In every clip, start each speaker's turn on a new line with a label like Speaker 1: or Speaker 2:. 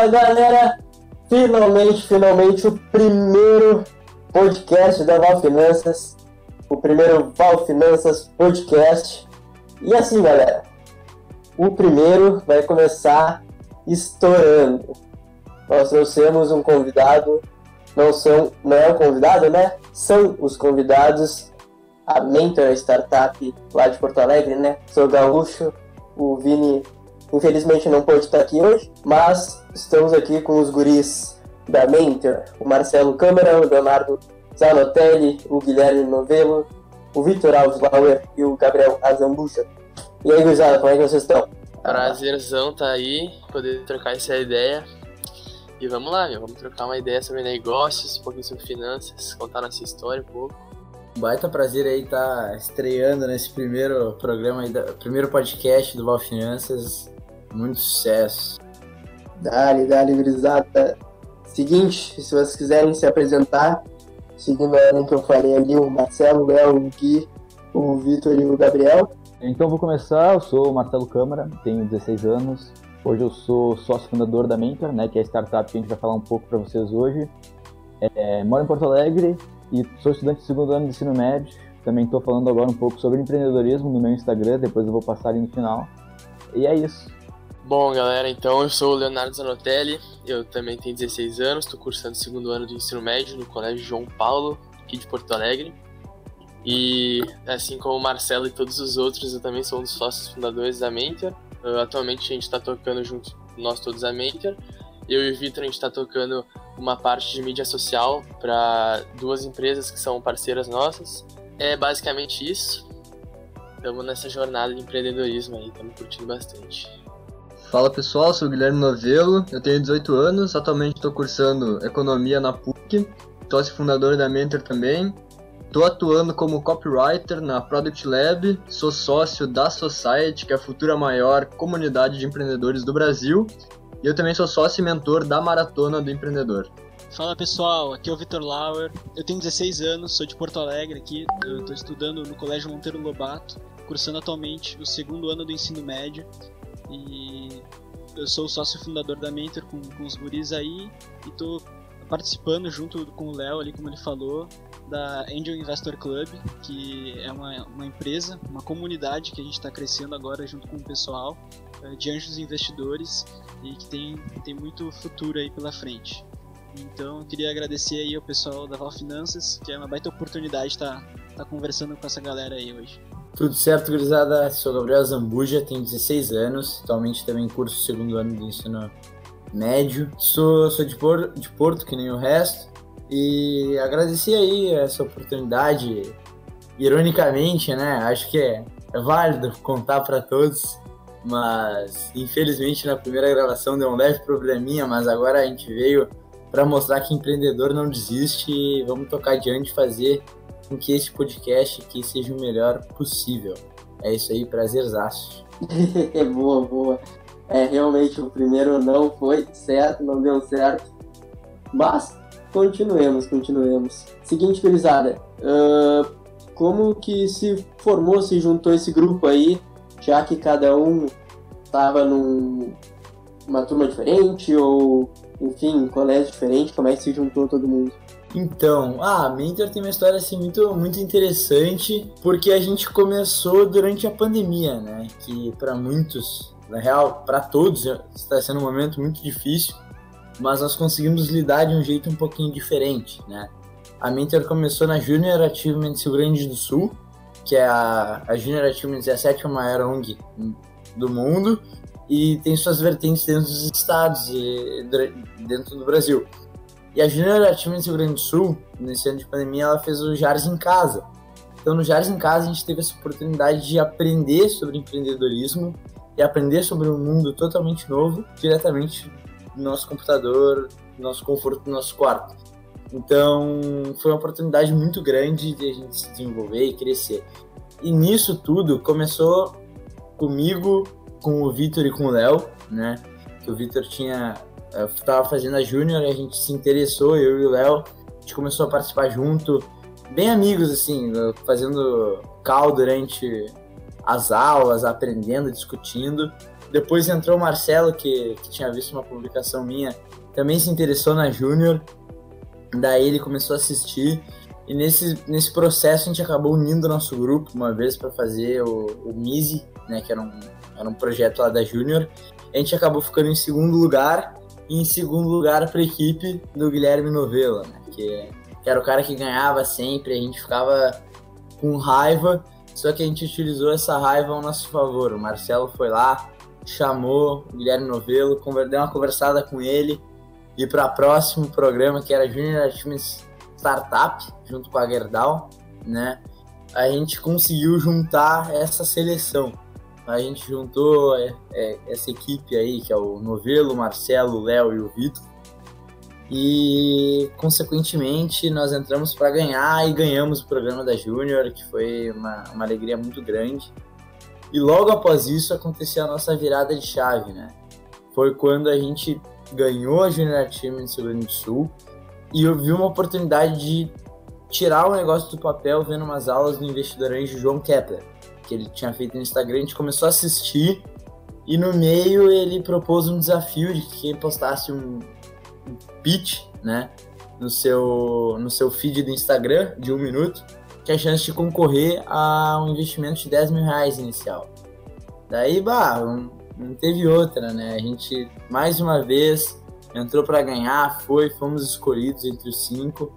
Speaker 1: Fala galera! Finalmente, finalmente o primeiro podcast da Val Finanças, o primeiro Val Finanças podcast. E assim galera, o primeiro vai começar estourando. Nós trouxemos um convidado, não são, não é um convidado, né? São os convidados, a Mentor Startup lá de Porto Alegre, né? Sou gaúcho, o Vini infelizmente não pôde estar aqui hoje, mas estamos aqui com os guris da Mentor, o Marcelo Câmara, o Leonardo Zanotelli, o Guilherme Novelo, o Vitor Alves Lauer e o Gabriel Azambucha. E aí, gurizada, como é que vocês estão?
Speaker 2: Prazerzão tá aí, poder trocar essa ideia. E vamos lá, meu, vamos trocar uma ideia sobre negócios, um pouquinho sobre finanças, contar nossa história um pouco.
Speaker 3: Baita prazer aí estar tá estreando nesse primeiro programa, aí, primeiro podcast do Val Finanças. Muito sucesso.
Speaker 1: Dali, dali, gurizada. Seguinte, se vocês quiserem se apresentar, seguindo a ordem que eu falei ali, o Marcelo, o Léo, o Gui, o Vitor e o Gabriel.
Speaker 4: Então vou começar, eu sou o Marcelo Câmara, tenho 16 anos. Hoje eu sou sócio fundador da Mentor, né, que é a startup que a gente vai falar um pouco para vocês hoje. É, moro em Porto Alegre e sou estudante de segundo ano de ensino médio. Também estou falando agora um pouco sobre empreendedorismo no meu Instagram, depois eu vou passar ali no final. E é isso.
Speaker 2: Bom, galera, então eu sou o Leonardo Zanotelli, eu também tenho 16 anos, estou cursando o segundo ano do ensino médio no Colégio João Paulo, aqui de Porto Alegre. E assim como o Marcelo e todos os outros, eu também sou um dos sócios fundadores da Mentor. Atualmente a gente está tocando junto, nós todos a Mentor. Eu e o Vitor, a gente está tocando uma parte de mídia social para duas empresas que são parceiras nossas. É basicamente isso. Estamos nessa jornada de empreendedorismo aí, estamos curtindo bastante.
Speaker 5: Fala pessoal, sou o Guilherme Novelo, eu tenho 18 anos, atualmente estou cursando Economia na PUC, sócio fundador da Mentor também. Estou atuando como copywriter na Product Lab, sou sócio da Society, que é a futura maior comunidade de empreendedores do Brasil, e eu também sou sócio e mentor da Maratona do Empreendedor.
Speaker 6: Fala pessoal, aqui é o Vitor Lauer, eu tenho 16 anos, sou de Porto Alegre aqui, estou estudando no Colégio Monteiro Lobato, cursando atualmente o segundo ano do ensino médio e eu sou sócio fundador da Mentor com, com os guris aí e tô participando junto com o Léo ali, como ele falou, da Angel Investor Club, que é uma, uma empresa, uma comunidade que a gente está crescendo agora junto com o pessoal eh, de anjos investidores e que tem, tem muito futuro aí pela frente. Então eu queria agradecer aí ao pessoal da Val Finanças, que é uma baita oportunidade estar tá, tá conversando com essa galera aí hoje.
Speaker 3: Tudo certo, gurizada? Sou Gabriel Zambuja, tenho 16 anos, atualmente também curso segundo ano de ensino médio. Sou, sou de, Por, de Porto, que nem o resto, e agradecer aí essa oportunidade. Ironicamente, né? Acho que é, é válido contar para todos, mas infelizmente na primeira gravação deu um leve probleminha, mas agora a gente veio para mostrar que empreendedor não desiste e vamos tocar adiante fazer com que esse podcast aqui seja o melhor possível. É isso aí, prazerzaço.
Speaker 1: boa, boa. É, realmente o primeiro não foi certo, não deu certo. Mas continuemos, continuemos. Seguinte, gurizada, uh, como que se formou, se juntou esse grupo aí, já que cada um estava numa turma diferente ou, enfim, colégio diferente, como é que se juntou todo mundo?
Speaker 3: Então, ah, a Mentor tem uma história assim muito, muito interessante, porque a gente começou durante a pandemia, né? Que para muitos, na real, para todos, está sendo um momento muito difícil, mas nós conseguimos lidar de um jeito um pouquinho diferente, né? A Mentor começou na Junior Achievements Rio Grande do Sul, que é a, a Junior Achievements é a sétima maior ONG do mundo e tem suas vertentes dentro dos estados e dentro do Brasil. A Junior Achievements Rio Grande do Sul, nesse ano de pandemia, ela fez o Jares em Casa. Então, no Jares em Casa, a gente teve essa oportunidade de aprender sobre empreendedorismo e aprender sobre um mundo totalmente novo, diretamente no nosso computador, no nosso conforto, no nosso quarto. Então, foi uma oportunidade muito grande de a gente se desenvolver e crescer. E nisso tudo começou comigo, com o Vitor e com o Léo, né? Que o Vitor tinha eu tava fazendo a Júnior, a gente se interessou, eu e o Léo, a gente começou a participar junto, bem amigos, assim, fazendo cal durante as aulas, aprendendo, discutindo. Depois entrou o Marcelo, que, que tinha visto uma publicação minha, também se interessou na Júnior. Daí ele começou a assistir. E nesse, nesse processo a gente acabou unindo o nosso grupo uma vez para fazer o, o MISI, né, que era um, era um projeto lá da Júnior. A gente acabou ficando em segundo lugar. E em segundo lugar para a equipe do Guilherme Novella, né, que, que era o cara que ganhava sempre. A gente ficava com raiva, só que a gente utilizou essa raiva ao nosso favor. O Marcelo foi lá, chamou o Guilherme Novelo, deu uma conversada com ele e para o próximo programa que era Junior Achievements Startup, junto com a Gerdau, né? A gente conseguiu juntar essa seleção. A gente juntou é, é, essa equipe aí, que é o Novelo, Marcelo, Léo e o Vitor. E, consequentemente, nós entramos para ganhar e ganhamos o programa da Júnior, que foi uma, uma alegria muito grande. E logo após isso aconteceu a nossa virada de chave, né? Foi quando a gente ganhou a Junior Team do Grande do Sul e eu vi uma oportunidade de tirar o negócio do papel vendo umas aulas do investidor anjo João Kepler, que ele tinha feito no Instagram, a gente começou a assistir e no meio ele propôs um desafio de que quem postasse um, um pitch, né, no seu, no seu feed do Instagram de um minuto, tinha chance de concorrer a um investimento de 10 mil reais inicial. Daí, bah, não teve outra, né? A gente, mais uma vez, entrou para ganhar, foi, fomos escolhidos entre os cinco.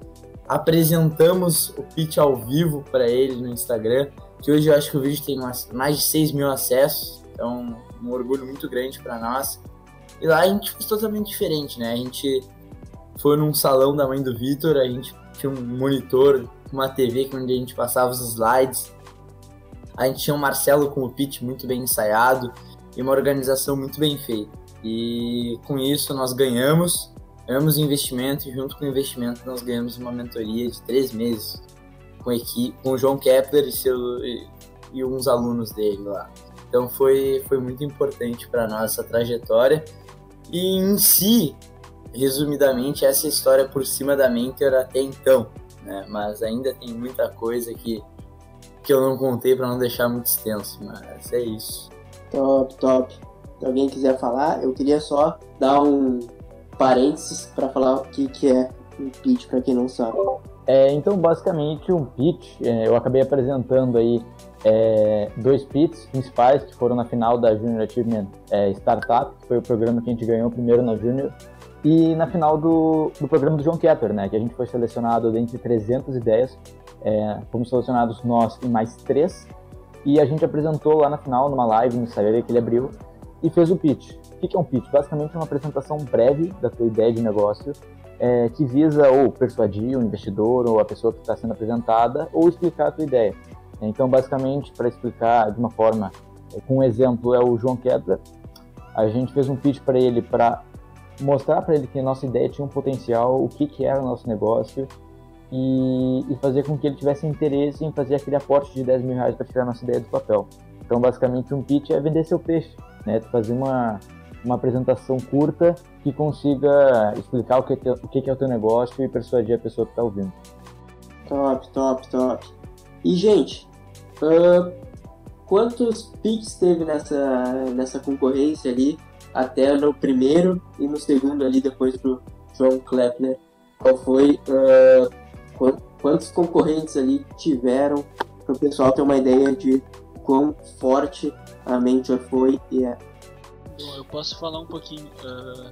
Speaker 3: Apresentamos o pitch ao vivo para ele no Instagram, que hoje eu acho que o vídeo tem mais de 6 mil acessos, então um orgulho muito grande para nós. E lá a gente fez totalmente diferente, né? A gente foi num salão da mãe do Vitor, a gente tinha um monitor uma TV onde a gente passava os slides. A gente tinha o Marcelo com o pitch muito bem ensaiado e uma organização muito bem feita. E com isso nós ganhamos, ganhamos investimento e junto com o investimento nós ganhamos uma mentoria de três meses com, equipe, com o João Kepler e, seu, e, e uns alunos dele lá. Então foi, foi muito importante para nós essa trajetória. E em si, resumidamente, essa história por cima da Mentor até então né? Mas ainda tem muita coisa que, que eu não contei para não deixar muito extenso, mas é isso.
Speaker 1: Top, top. Se alguém quiser falar, eu queria só dar um parênteses para falar o que, que é um pitch para quem não sabe.
Speaker 4: É, então, basicamente, um pitch, é, eu acabei apresentando aí é, dois pitches principais que foram na final da Junior Achievement é, Startup, que foi o programa que a gente ganhou primeiro na Junior, e na final do, do programa do John Kepler, né, que a gente foi selecionado dentre 300 ideias, é, fomos selecionados nós e mais três, e a gente apresentou lá na final, numa live no Instagram que ele abriu, e fez o pitch. O que é um pitch? Basicamente é uma apresentação breve da tua ideia de negócio, é, que visa ou persuadir o investidor ou a pessoa que está sendo apresentada, ou explicar a tua ideia. Então, basicamente, para explicar de uma forma, é, com um exemplo, é o João Kepler, a gente fez um pitch para ele para mostrar para ele que a nossa ideia tinha um potencial, o que, que era o nosso negócio e, e, fazer com que ele tivesse interesse em fazer aquele aporte de 10 mil reais para tirar a nossa ideia do papel. Então, basicamente, um pitch é vender seu peixe, né? fazer uma, uma apresentação curta que consiga explicar o que, é, o que é o teu negócio e persuadir a pessoa que está ouvindo.
Speaker 1: Top, top, top. E, gente, uh, quantos pitches teve nessa, nessa concorrência ali? até no primeiro e no segundo ali depois pro João Kleppner. Qual foi uh, quantos concorrentes ali tiveram para o pessoal ter uma ideia de quão forte a Mentor foi e é.
Speaker 6: Bom, eu posso falar um pouquinho. Uh,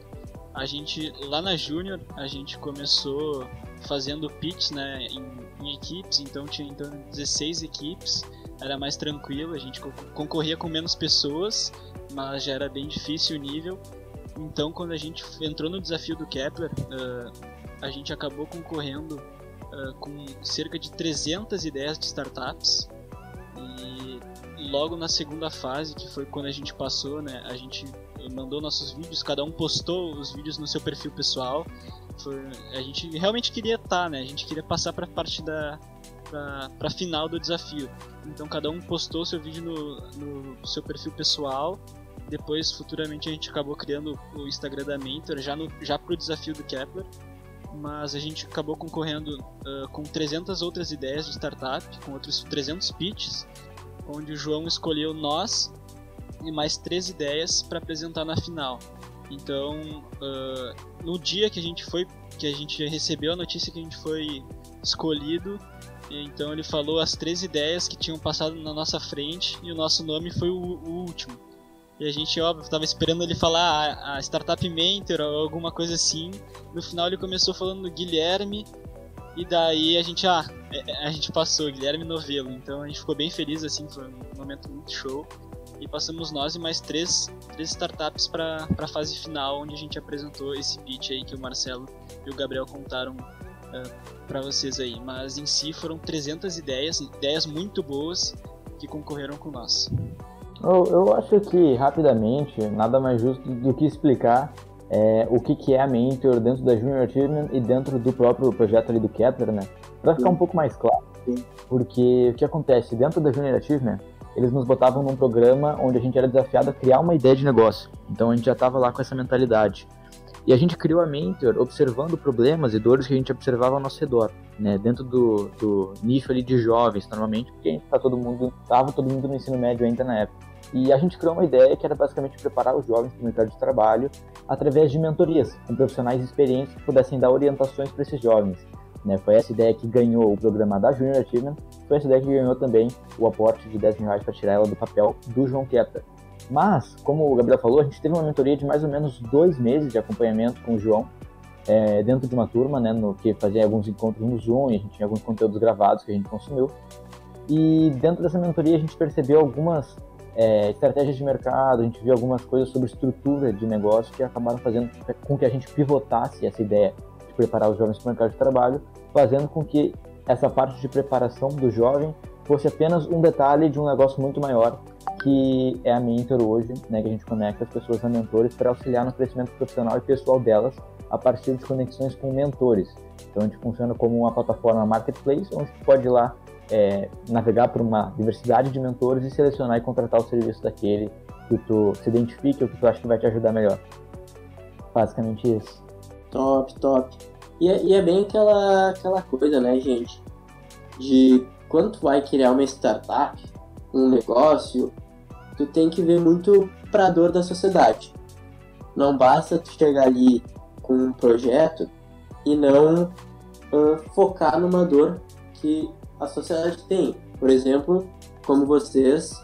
Speaker 6: a gente lá na Júnior a gente começou fazendo pitch, né, em, em, equipes, então tinha então 16 equipes, era mais tranquilo, a gente concorria com menos pessoas mas já era bem difícil o nível. Então, quando a gente entrou no desafio do Kepler, uh, a gente acabou concorrendo uh, com cerca de 300 ideias de startups. E logo na segunda fase, que foi quando a gente passou, né, a gente mandou nossos vídeos, cada um postou os vídeos no seu perfil pessoal. Foi, a gente realmente queria estar, tá, né? A gente queria passar para a parte da para final do desafio. Então cada um postou seu vídeo no, no seu perfil pessoal depois, futuramente, a gente acabou criando o Instagram da Mentor já, no, já pro desafio do Kepler. Mas a gente acabou concorrendo uh, com 300 outras ideias de startup, com outros 300 pitches, onde o João escolheu nós e mais três ideias para apresentar na final. Então, uh, no dia que a gente foi, que a gente recebeu a notícia que a gente foi escolhido, então ele falou as três ideias que tinham passado na nossa frente e o nosso nome foi o, o último. E a gente, óbvio, estava esperando ele falar a, a, Startup Mentor ou alguma coisa assim. No final ele começou falando do Guilherme e daí a gente, ah, é, é, a gente passou, Guilherme Novelo. Então a gente ficou bem feliz, assim, foi um momento muito show. E passamos nós e mais três, três startups para a fase final, onde a gente apresentou esse pitch aí que o Marcelo e o Gabriel contaram uh, eh, para vocês aí. Mas em si foram 300 ideias, ideias muito boas que concorreram com nós.
Speaker 4: Eu, eu acho que, rapidamente, nada mais justo do que explicar é, o que, que é a Mentor dentro da Junior Achievement e dentro do próprio projeto ali do Kepler, né? Para ficar um pouco mais claro, porque o que acontece dentro da Junior Achievement, eles nos botavam num programa onde a gente era desafiado a criar uma ideia de negócio. Então a gente já estava lá com essa mentalidade. E a gente criou a Mentor observando problemas e dores que a gente observava ao nosso redor, né? Dentro do, do nicho ali de jovens, normalmente, porque tá todo mundo, todo mundo no ensino médio ainda na época. E a gente criou uma ideia que era basicamente preparar os jovens para o mercado de trabalho através de mentorias, com profissionais experientes que pudessem dar orientações para esses jovens. Né? Foi essa ideia que ganhou o programa da Junior Achievement, foi essa ideia que ganhou também o aporte de 10 mil reais para tirar ela do papel do João Kepler. Mas, como o Gabriel falou, a gente teve uma mentoria de mais ou menos dois meses de acompanhamento com o João, é, dentro de uma turma, né, no que fazia alguns encontros no Zoom, e a gente tinha alguns conteúdos gravados que a gente consumiu. E dentro dessa mentoria a gente percebeu algumas é, estratégias de mercado, a gente viu algumas coisas sobre estrutura de negócio que acabaram fazendo com que a gente pivotasse essa ideia de preparar os jovens para o mercado de trabalho, fazendo com que essa parte de preparação do jovem fosse apenas um detalhe de um negócio muito maior, que é a Mentor hoje, né, que a gente conecta as pessoas a mentores para auxiliar no crescimento profissional e pessoal delas a partir de conexões com mentores. Então a gente funciona como uma plataforma marketplace, onde você pode ir lá é, navegar por uma diversidade de mentores e selecionar e contratar o serviço daquele que tu se identifique ou que tu acha que vai te ajudar melhor. Basicamente isso.
Speaker 1: Top, top. E é, e é bem aquela, aquela coisa, né, gente? De quando tu vai criar uma startup, um negócio, tu tem que ver muito pra dor da sociedade. Não basta tu chegar ali com um projeto e não uh, focar numa dor que a sociedade tem. Por exemplo, como vocês,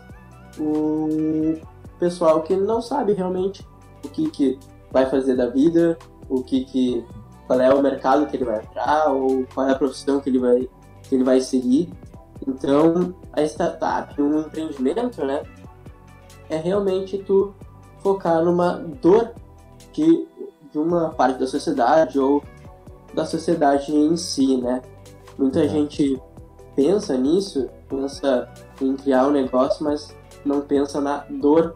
Speaker 1: o pessoal que não sabe realmente o que, que vai fazer da vida, o que, que qual é o mercado que ele vai entrar ou qual é a profissão que ele vai que ele vai seguir. Então, a startup, um empreendimento, né, é realmente tu focar numa dor de, de uma parte da sociedade ou da sociedade em si, né? Muita é. gente pensa nisso, pensa em criar um negócio, mas não pensa na dor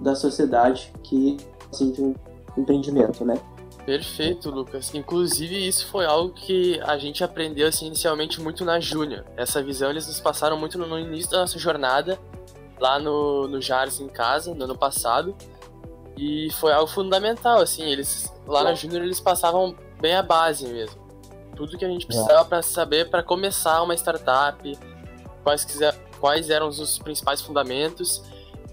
Speaker 1: da sociedade que sente um empreendimento, né?
Speaker 2: Perfeito, Lucas. Inclusive, isso foi algo que a gente aprendeu assim, inicialmente muito na Júnior. Essa visão eles nos passaram muito no início da nossa jornada, lá no, no Jars em casa, no ano passado. E foi algo fundamental, assim, eles lá na Júnior eles passavam bem a base mesmo tudo que a gente precisava para saber para começar uma startup, quais, quiser, quais eram os principais fundamentos.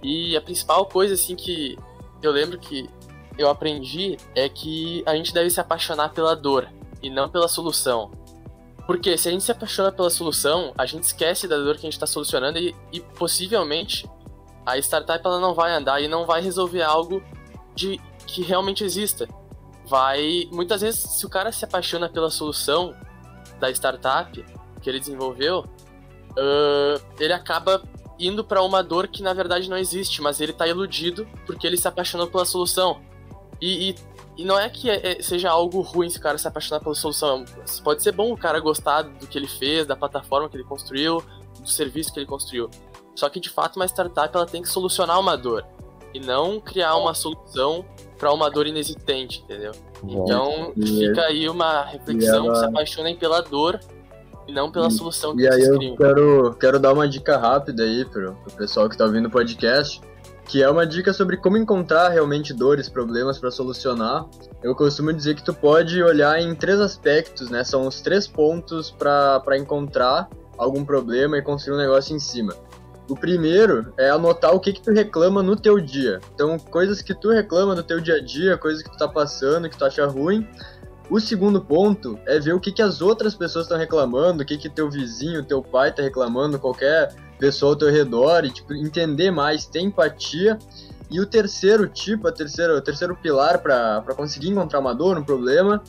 Speaker 2: E a principal coisa assim que eu lembro que eu aprendi é que a gente deve se apaixonar pela dor e não pela solução. Porque se a gente se apaixona pela solução, a gente esquece da dor que a gente está solucionando e, e, possivelmente a startup ela não vai andar e não vai resolver algo de que realmente exista vai. Muitas vezes, se o cara se apaixona pela solução da startup que ele desenvolveu, uh, ele acaba indo para uma dor que na verdade não existe, mas ele tá iludido porque ele se apaixonou pela solução. E, e, e não é que é, é, seja algo ruim se o cara se apaixonar pela solução. Pode ser bom o cara gostar do que ele fez, da plataforma que ele construiu, do serviço que ele construiu. Só que de fato uma startup ela tem que solucionar uma dor e não criar uma solução para uma dor inexistente, entendeu? Então fica aí uma reflexão, ela... se apaixonem pela dor e não pela solução que
Speaker 5: e vocês E aí eu quero, quero dar uma dica rápida aí pro, pro pessoal que tá ouvindo o podcast, que é uma dica sobre como encontrar realmente dores, problemas para solucionar. Eu costumo dizer que tu pode olhar em três aspectos, né? São os três pontos para encontrar algum problema e construir um negócio em cima. O primeiro é anotar o que que tu reclama no teu dia. Então, coisas que tu reclama do teu dia a dia, coisas que tu tá passando, que tu acha ruim. O segundo ponto é ver o que que as outras pessoas estão reclamando, o que que teu vizinho, teu pai tá reclamando, qualquer pessoa ao teu redor, e tipo, entender mais, ter empatia. E o terceiro tipo, a terceira, o terceiro pilar para conseguir encontrar uma dor, um problema,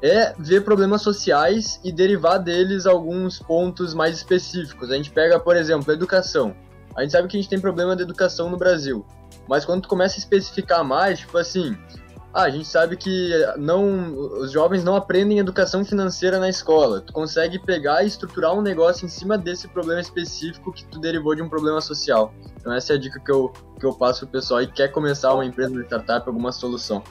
Speaker 5: é ver problemas sociais e derivar deles alguns pontos mais específicos. A gente pega, por exemplo, a educação. A gente sabe que a gente tem problema de educação no Brasil, mas quando tu começa a especificar mais, tipo assim, ah, a gente sabe que não, os jovens não aprendem educação financeira na escola. Tu consegue pegar e estruturar um negócio em cima desse problema específico que tu derivou de um problema social. Então essa é a dica que eu, que eu passo pro pessoal e quer começar uma empresa de startup, alguma solução.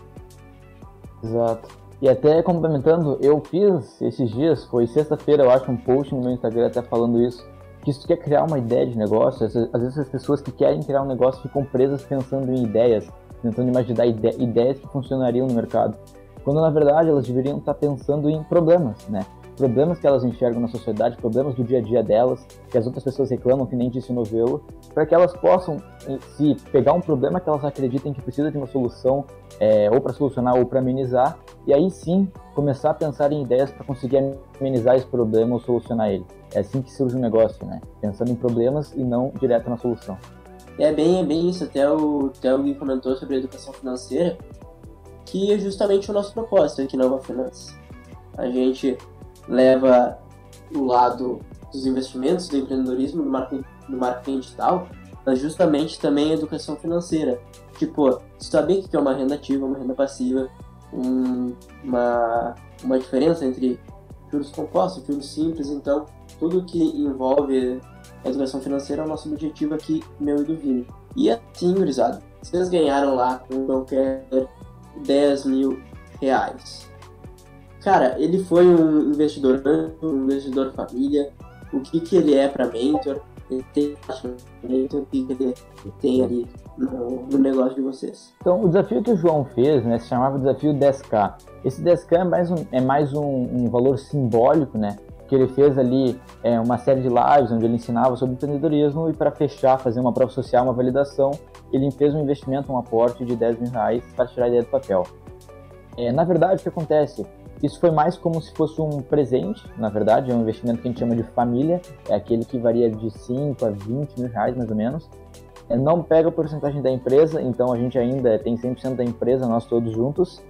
Speaker 4: Exato. E até complementando, eu fiz esses dias, foi sexta-feira, eu acho, um post no meu Instagram até falando isso, que se tu quer criar uma ideia de negócio, às vezes as pessoas que querem criar um negócio ficam presas pensando em ideias, tentando imaginar ide ideias que funcionariam no mercado. Quando na verdade elas deveriam estar pensando em problemas, né? problemas que elas enxergam na sociedade, problemas do dia a dia delas, que as outras pessoas reclamam, que nem disse o novelo, para que elas possam, se pegar um problema que elas acreditem que precisa de uma solução, é, ou para solucionar ou para amenizar, e aí sim começar a pensar em ideias para conseguir amenizar esse problema ou solucionar ele. É assim que surge o um negócio, né? Pensando em problemas e não direto na solução.
Speaker 1: É bem, é bem isso. Até o Theo comentou sobre a educação financeira, que é justamente o nosso propósito aqui na Nova Finanças. A gente leva o lado dos investimentos, do empreendedorismo, do marketing, do marketing digital, mas justamente também a educação financeira. Tipo, saber o que é uma renda ativa, uma renda passiva, um, uma, uma diferença entre juros compostos, juros simples, então tudo que envolve a educação financeira é o nosso objetivo aqui, meu e do Vini. E assim, gurizada, vocês ganharam lá com qualquer 10 mil reais. Cara, ele foi um investidor um investidor família. O que, que ele é para mentor? Ele tem o que ele tem ali no, no, negócio de vocês?
Speaker 4: Então, o desafio que o João fez, né, se chamava Desafio 10K. Esse 10K é mais um, é mais um, um valor simbólico, né? Que ele fez ali é, uma série de lives onde ele ensinava sobre empreendedorismo e para fechar, fazer uma prova social, uma validação, ele fez um investimento, um aporte de 10 mil reais para tirar a ideia do papel. É, na verdade, o que acontece? Isso foi mais como se fosse um presente, na verdade, é um investimento que a gente chama de família, é aquele que varia de 5 a 20 mil reais mais ou menos. É, não pega a porcentagem da empresa, então a gente ainda tem 100% da empresa, nós todos juntos.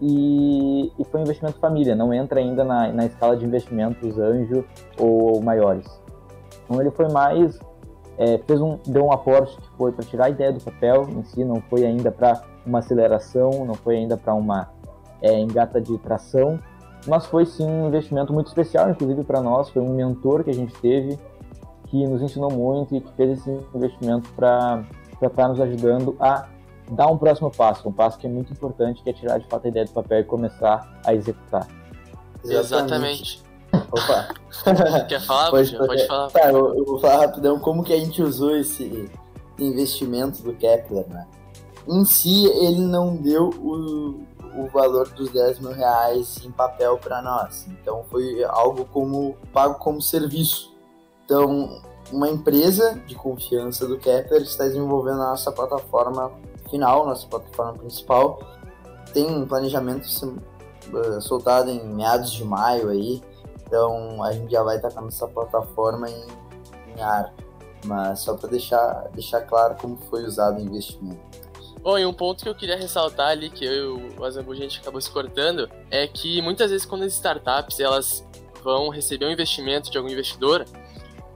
Speaker 4: E, e, foi um investimento família, não entra ainda na, na escala de investimentos anjo ou, ou maiores. Então ele foi mais, é, fez um, deu um aporte que foi para tirar a ideia do papel em si, não foi ainda para uma aceleração, não foi ainda para uma é, em gata de tração, mas foi sim um investimento muito especial, inclusive para nós, foi um mentor que a gente teve que nos ensinou muito e que fez esse investimento para estar nos ajudando a dar um próximo passo, um passo que é muito importante, que é tirar de fato a ideia do papel e começar a executar.
Speaker 2: Exatamente.
Speaker 3: Opa.
Speaker 2: Quer falar? Pode, pode falar.
Speaker 3: Tá, eu, eu, vou falar rapidão como que a gente usou esse investimento do Kepler, né? Em si, ele não deu o, o valor dos 10 mil reais em papel para nós. Então foi algo como pago como serviço. Então, uma empresa de confiança do Kepler está desenvolvendo a nossa plataforma final, nossa plataforma principal. Tem um planejamento eh, soltado em meados de maio aí. Então a gente já vai estar com a nossa plataforma em, em ar. Mas só para deixar, deixar claro como foi usado o investimento.
Speaker 2: Bom, e um ponto que eu queria ressaltar ali, que eu e o Azambu, a gente acabou se cortando, é que muitas vezes quando as startups elas vão receber um investimento de algum investidor,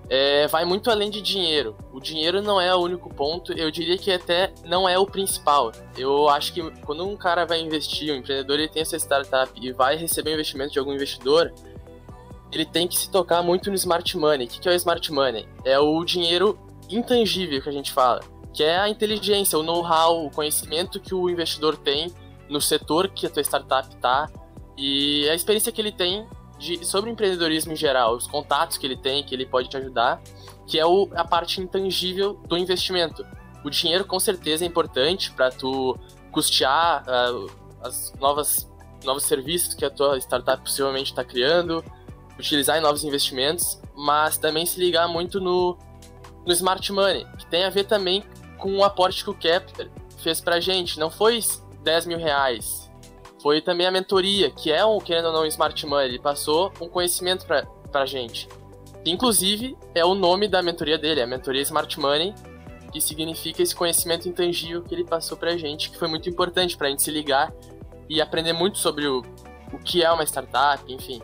Speaker 2: é, vai muito além de dinheiro. O dinheiro não é o único ponto, eu diria que até não é o principal. Eu acho que quando um cara vai investir, um empreendedor, ele tem essa startup e vai receber um investimento de algum investidor, ele tem que se tocar muito no smart money. O que é o smart money? É o dinheiro intangível que a gente fala que é a inteligência, o know-how, o conhecimento que o investidor tem no setor que a tua startup está e a experiência que ele tem de, sobre empreendedorismo em geral, os contatos que ele tem, que ele pode te ajudar, que é o, a parte intangível do investimento. O dinheiro com certeza é importante para tu custear uh, as novas novos serviços que a tua startup possivelmente está criando, utilizar em novos investimentos, mas também se ligar muito no no Smart Money, que tem a ver também com o aporte que o Kepler fez pra gente. Não foi 10 mil reais, foi também a mentoria, que é um, querendo ou não, Smart Money. Ele passou um conhecimento pra, pra gente. Inclusive, é o nome da mentoria dele, a mentoria Smart Money, que significa esse conhecimento intangível que ele passou pra gente, que foi muito importante pra gente se ligar e aprender muito sobre o, o que é uma startup, enfim.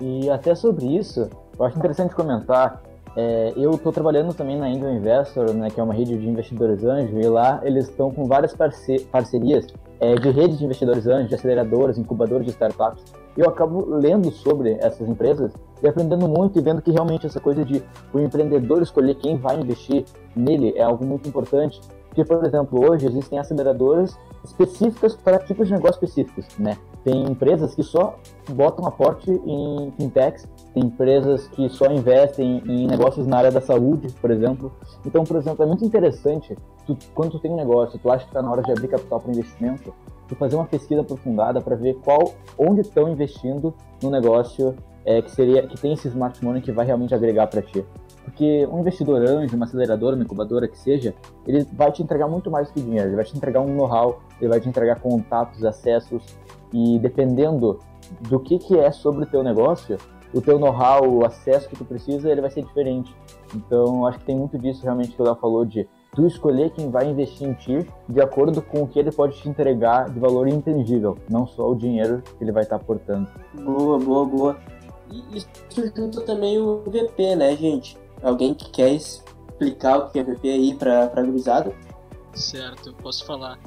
Speaker 4: E até sobre isso, eu acho interessante comentar. É, eu estou trabalhando também na Angel Investor, né, que é uma rede de investidores anjos, e lá eles estão com várias parce parcerias é, de redes de investidores anjos, de aceleradoras, incubadoras de startups. Eu acabo lendo sobre essas empresas e aprendendo muito e vendo que realmente essa coisa de o empreendedor escolher quem vai investir nele é algo muito importante. Porque, por exemplo, hoje existem aceleradoras específicas para tipos de negócio específicos, né? Tem empresas que só botam aporte em fintechs, tem empresas que só investem em negócios na área da saúde, por exemplo. Então, por exemplo, é muito interessante, tu, quando tu tem um negócio, tu acha que está na hora de abrir capital para investimento, tu fazer uma pesquisa aprofundada para ver qual, onde estão investindo no negócio é, que seria que tem esse smart money que vai realmente agregar para ti. Porque um investidor anjo, uma aceleradora, uma incubadora que seja, ele vai te entregar muito mais que dinheiro. Ele vai te entregar um know-how, ele vai te entregar contatos, acessos e dependendo do que, que é sobre o teu negócio, o teu know-how, o acesso que tu precisa, ele vai ser diferente. Então, acho que tem muito disso realmente que o Léo falou de tu escolher quem vai investir em ti de acordo com o que ele pode te entregar de valor intangível, não só o dinheiro que ele vai estar aportando.
Speaker 1: Boa, boa, boa. E isso junta também o VP, né, gente? Alguém que quer explicar o que é VP aí para a gurizada?
Speaker 6: Certo, eu posso falar.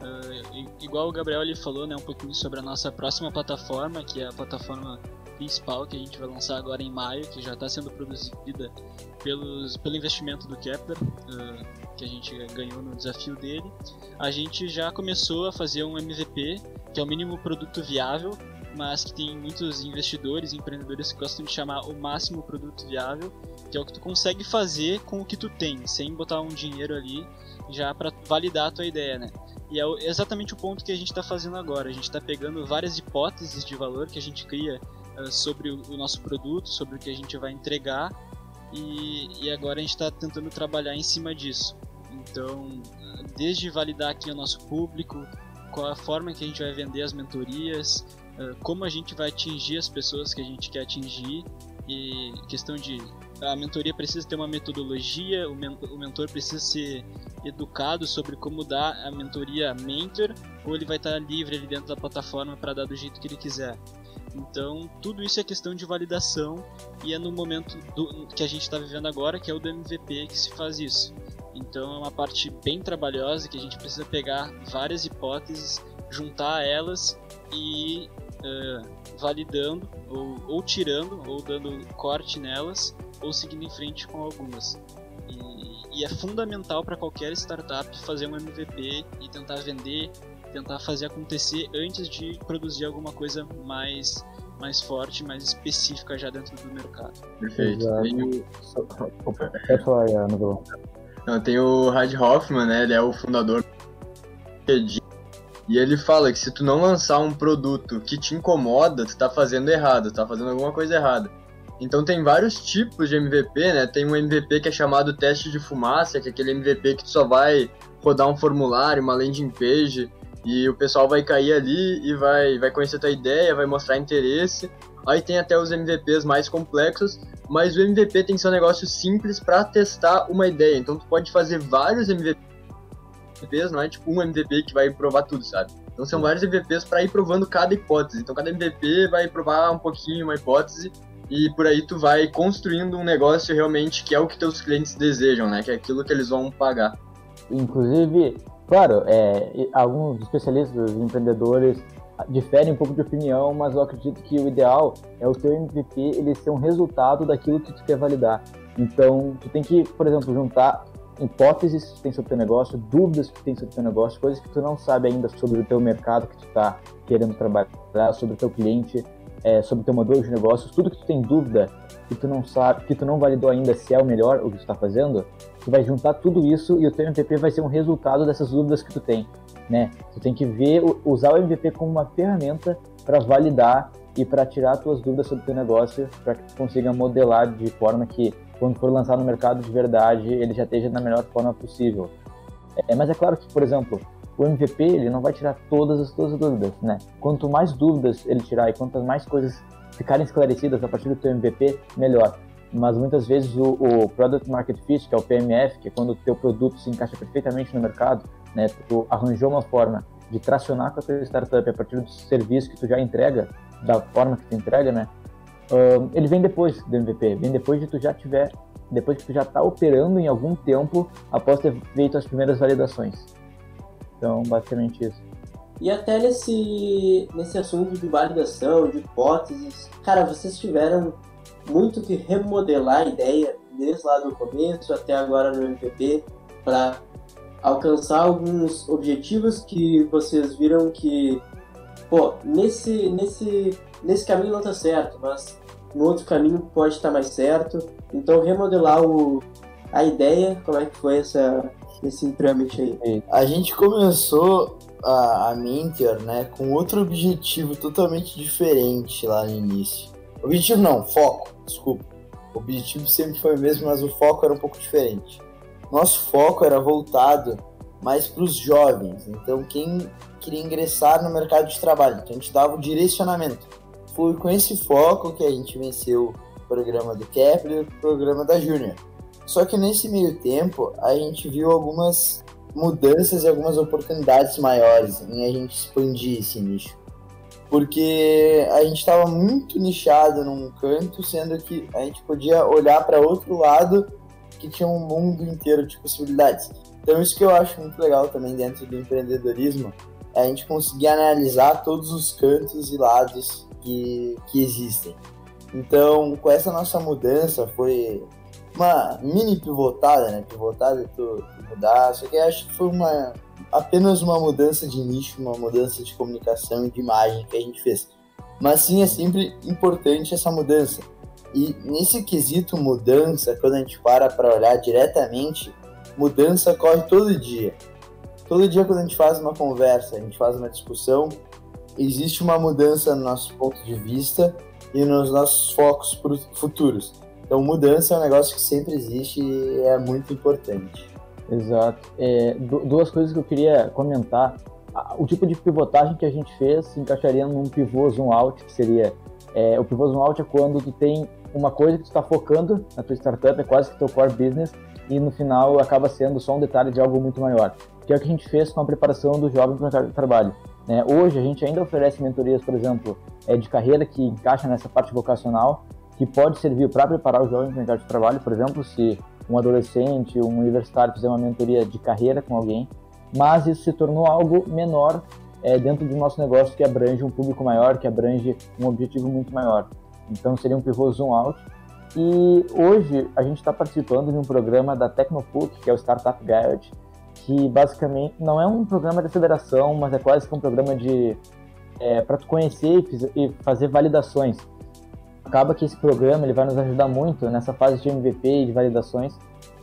Speaker 6: Uh, igual o Gabriel ele falou, né, um pouquinho sobre a nossa próxima plataforma, que é a plataforma principal que a gente vai lançar agora em maio, que já está sendo produzida pelos, pelo investimento do Kepler, uh, que a gente ganhou no desafio dele. A gente já começou a fazer um MVP, que é o mínimo produto viável, mas que tem muitos investidores e empreendedores que gostam de chamar o máximo produto viável, que é o que tu consegue fazer com o que tu tem, sem botar um dinheiro ali já para validar a tua ideia, né? E é exatamente o ponto que a gente está fazendo agora. A gente está pegando várias hipóteses de valor que a gente cria sobre o, nosso produto, sobre o que a gente vai entregar, e, e agora a gente está tentando trabalhar em cima disso. Então, desde validar aqui o nosso público, qual a forma que a gente vai vender as mentorias, uh, como a gente vai atingir as pessoas que a gente quer atingir, e questão de a mentoria precisa ter uma metodologia, o mentor precisa ser educado sobre como dar a mentoria mentor, ou ele vai estar livre ali dentro da plataforma para dar do jeito que ele quiser. Então, tudo isso é questão de validação e é no momento do, que a gente está vivendo agora, que é o do MVP, que se faz isso. Então, é uma parte bem trabalhosa que a gente precisa pegar várias hipóteses, juntar elas e uh, validando, ou, ou tirando, ou dando corte nelas ou seguindo em frente com algumas. E, e é fundamental para qualquer startup fazer um MVP e tentar vender, tentar fazer acontecer antes de produzir alguma coisa mais mais forte, mais específica já dentro do mercado.
Speaker 5: Perfeito. Tem
Speaker 4: o... Pode falar.
Speaker 5: Não, tem o Rad Hoffman, né? Ele é o fundador e ele fala que se tu não lançar um produto que te incomoda, tu tá fazendo errado, tá fazendo alguma coisa errada. Então tem vários tipos de MVP, né? Tem um MVP que é chamado teste de fumaça, que é aquele MVP que tu só vai rodar um formulário, uma landing page, e o pessoal vai cair ali e vai, vai conhecer a tua ideia, vai mostrar interesse. Aí tem até os MVPs mais complexos, mas o MVP tem que ser um negócio simples para testar uma ideia. Então tu pode fazer vários MVPs, não é tipo um MVP que vai provar tudo, sabe? Então são vários MVPs para ir provando cada hipótese. Então cada MVP vai provar um pouquinho uma hipótese e por aí tu vai construindo um negócio realmente que é o que teus clientes desejam, né? Que é aquilo que eles vão pagar.
Speaker 4: Inclusive, claro, é, alguns especialistas, empreendedores diferem um pouco de opinião, mas eu acredito que o ideal é o teu MVP ele ser um resultado daquilo que tu quer validar. Então, tu tem que, por exemplo, juntar hipóteses que tu tem sobre o teu negócio, dúvidas que tu tem sobre o teu negócio, coisas que tu não sabe ainda sobre o teu mercado que tu está querendo trabalhar, sobre o teu cliente, é, sobre teu modelo de negócios, tudo que tu tem dúvida, que tu não sabe, que tu não validou ainda se é o melhor o que tu está fazendo, tu vai juntar tudo isso e o teu MVP vai ser um resultado dessas dúvidas que tu tem, né? Tu tem que ver, usar o MVP como uma ferramenta para validar e para tirar tuas dúvidas sobre o teu negócio, para que tu consiga modelar de forma que quando for lançar no mercado de verdade, ele já esteja na melhor forma possível. É, mas é claro que, por exemplo, o MVP ele não vai tirar todas as suas dúvidas, né? Quanto mais dúvidas ele tirar e quantas mais coisas ficarem esclarecidas a partir do teu MVP, melhor. Mas muitas vezes o, o Product Market Fit, que é o PMF, que é quando o teu produto se encaixa perfeitamente no mercado, né? Tu arranjou uma forma de tracionar com a tua startup a partir do serviço que tu já entrega, da forma que tu entrega, né? Uh, ele vem depois do MVP, vem depois de tu já tiver, depois que tu já está operando em algum tempo após ter feito as primeiras validações. Então, basicamente isso.
Speaker 1: E até nesse, nesse assunto de validação, de hipóteses, cara, vocês tiveram muito que remodelar a ideia desde lá do começo até agora no MVP para alcançar alguns objetivos que vocês viram que, pô, nesse, nesse, nesse caminho não tá certo, mas no outro caminho pode estar mais certo. Então remodelar o, a ideia, como é que foi essa, esse trâmite aí?
Speaker 3: A gente começou a, a Minter, né, com outro objetivo totalmente diferente lá no início. Objetivo não, foco, desculpa. O objetivo sempre foi o mesmo, mas o foco era um pouco diferente nosso foco era voltado mais para os jovens. Então, quem queria ingressar no mercado de trabalho, então a gente dava o direcionamento. Foi com esse foco que a gente venceu o programa do Kepler e o programa da Júnior. Só que nesse meio tempo, a gente viu algumas mudanças e algumas oportunidades maiores em a gente expandir esse nicho. Porque a gente estava muito nichado num canto, sendo que a gente podia olhar para outro lado que tinha um mundo inteiro de possibilidades. Então isso que eu acho muito legal também dentro do empreendedorismo é a gente conseguir analisar todos os cantos e lados que, que existem. Então, com essa nossa mudança, foi uma mini pivotada, né? Pivotada, tu, tu mudar, só que acho que foi uma apenas uma mudança de nicho, uma mudança de comunicação e de imagem que a gente fez. Mas sim, é sempre importante essa mudança, e nesse quesito mudança, quando a gente para para olhar diretamente, mudança ocorre todo dia. Todo dia quando a gente faz uma conversa, a gente faz uma discussão, existe uma mudança no nosso ponto de vista e nos nossos focos futuros. Então mudança é um negócio que sempre existe e é muito importante.
Speaker 4: Exato. É, duas coisas que eu queria comentar. O tipo de pivotagem que a gente fez se encaixaria num pivô zoom out, que seria é, o pivô zoom out é quando tu tem uma coisa que tu está focando na tua startup, é quase que teu core business, e no final acaba sendo só um detalhe de algo muito maior. Que é o que a gente fez com a preparação do jovem para o mercado de trabalho. Né? Hoje a gente ainda oferece mentorias, por exemplo, é, de carreira que encaixa nessa parte vocacional, que pode servir para preparar o jovem para o mercado de trabalho, por exemplo, se um adolescente, um universitário fizer uma mentoria de carreira com alguém, mas isso se tornou algo menor é, dentro do nosso negócio que abrange um público maior, que abrange um objetivo muito maior. Então seria um pivô zoom out. E hoje a gente está participando de um programa da Tecnopuc, que é o Startup Guide, que basicamente não é um programa de aceleração, mas é quase que um programa de é, para tu conhecer e fazer validações. Acaba que esse programa ele vai nos ajudar muito nessa fase de MVP e de validações,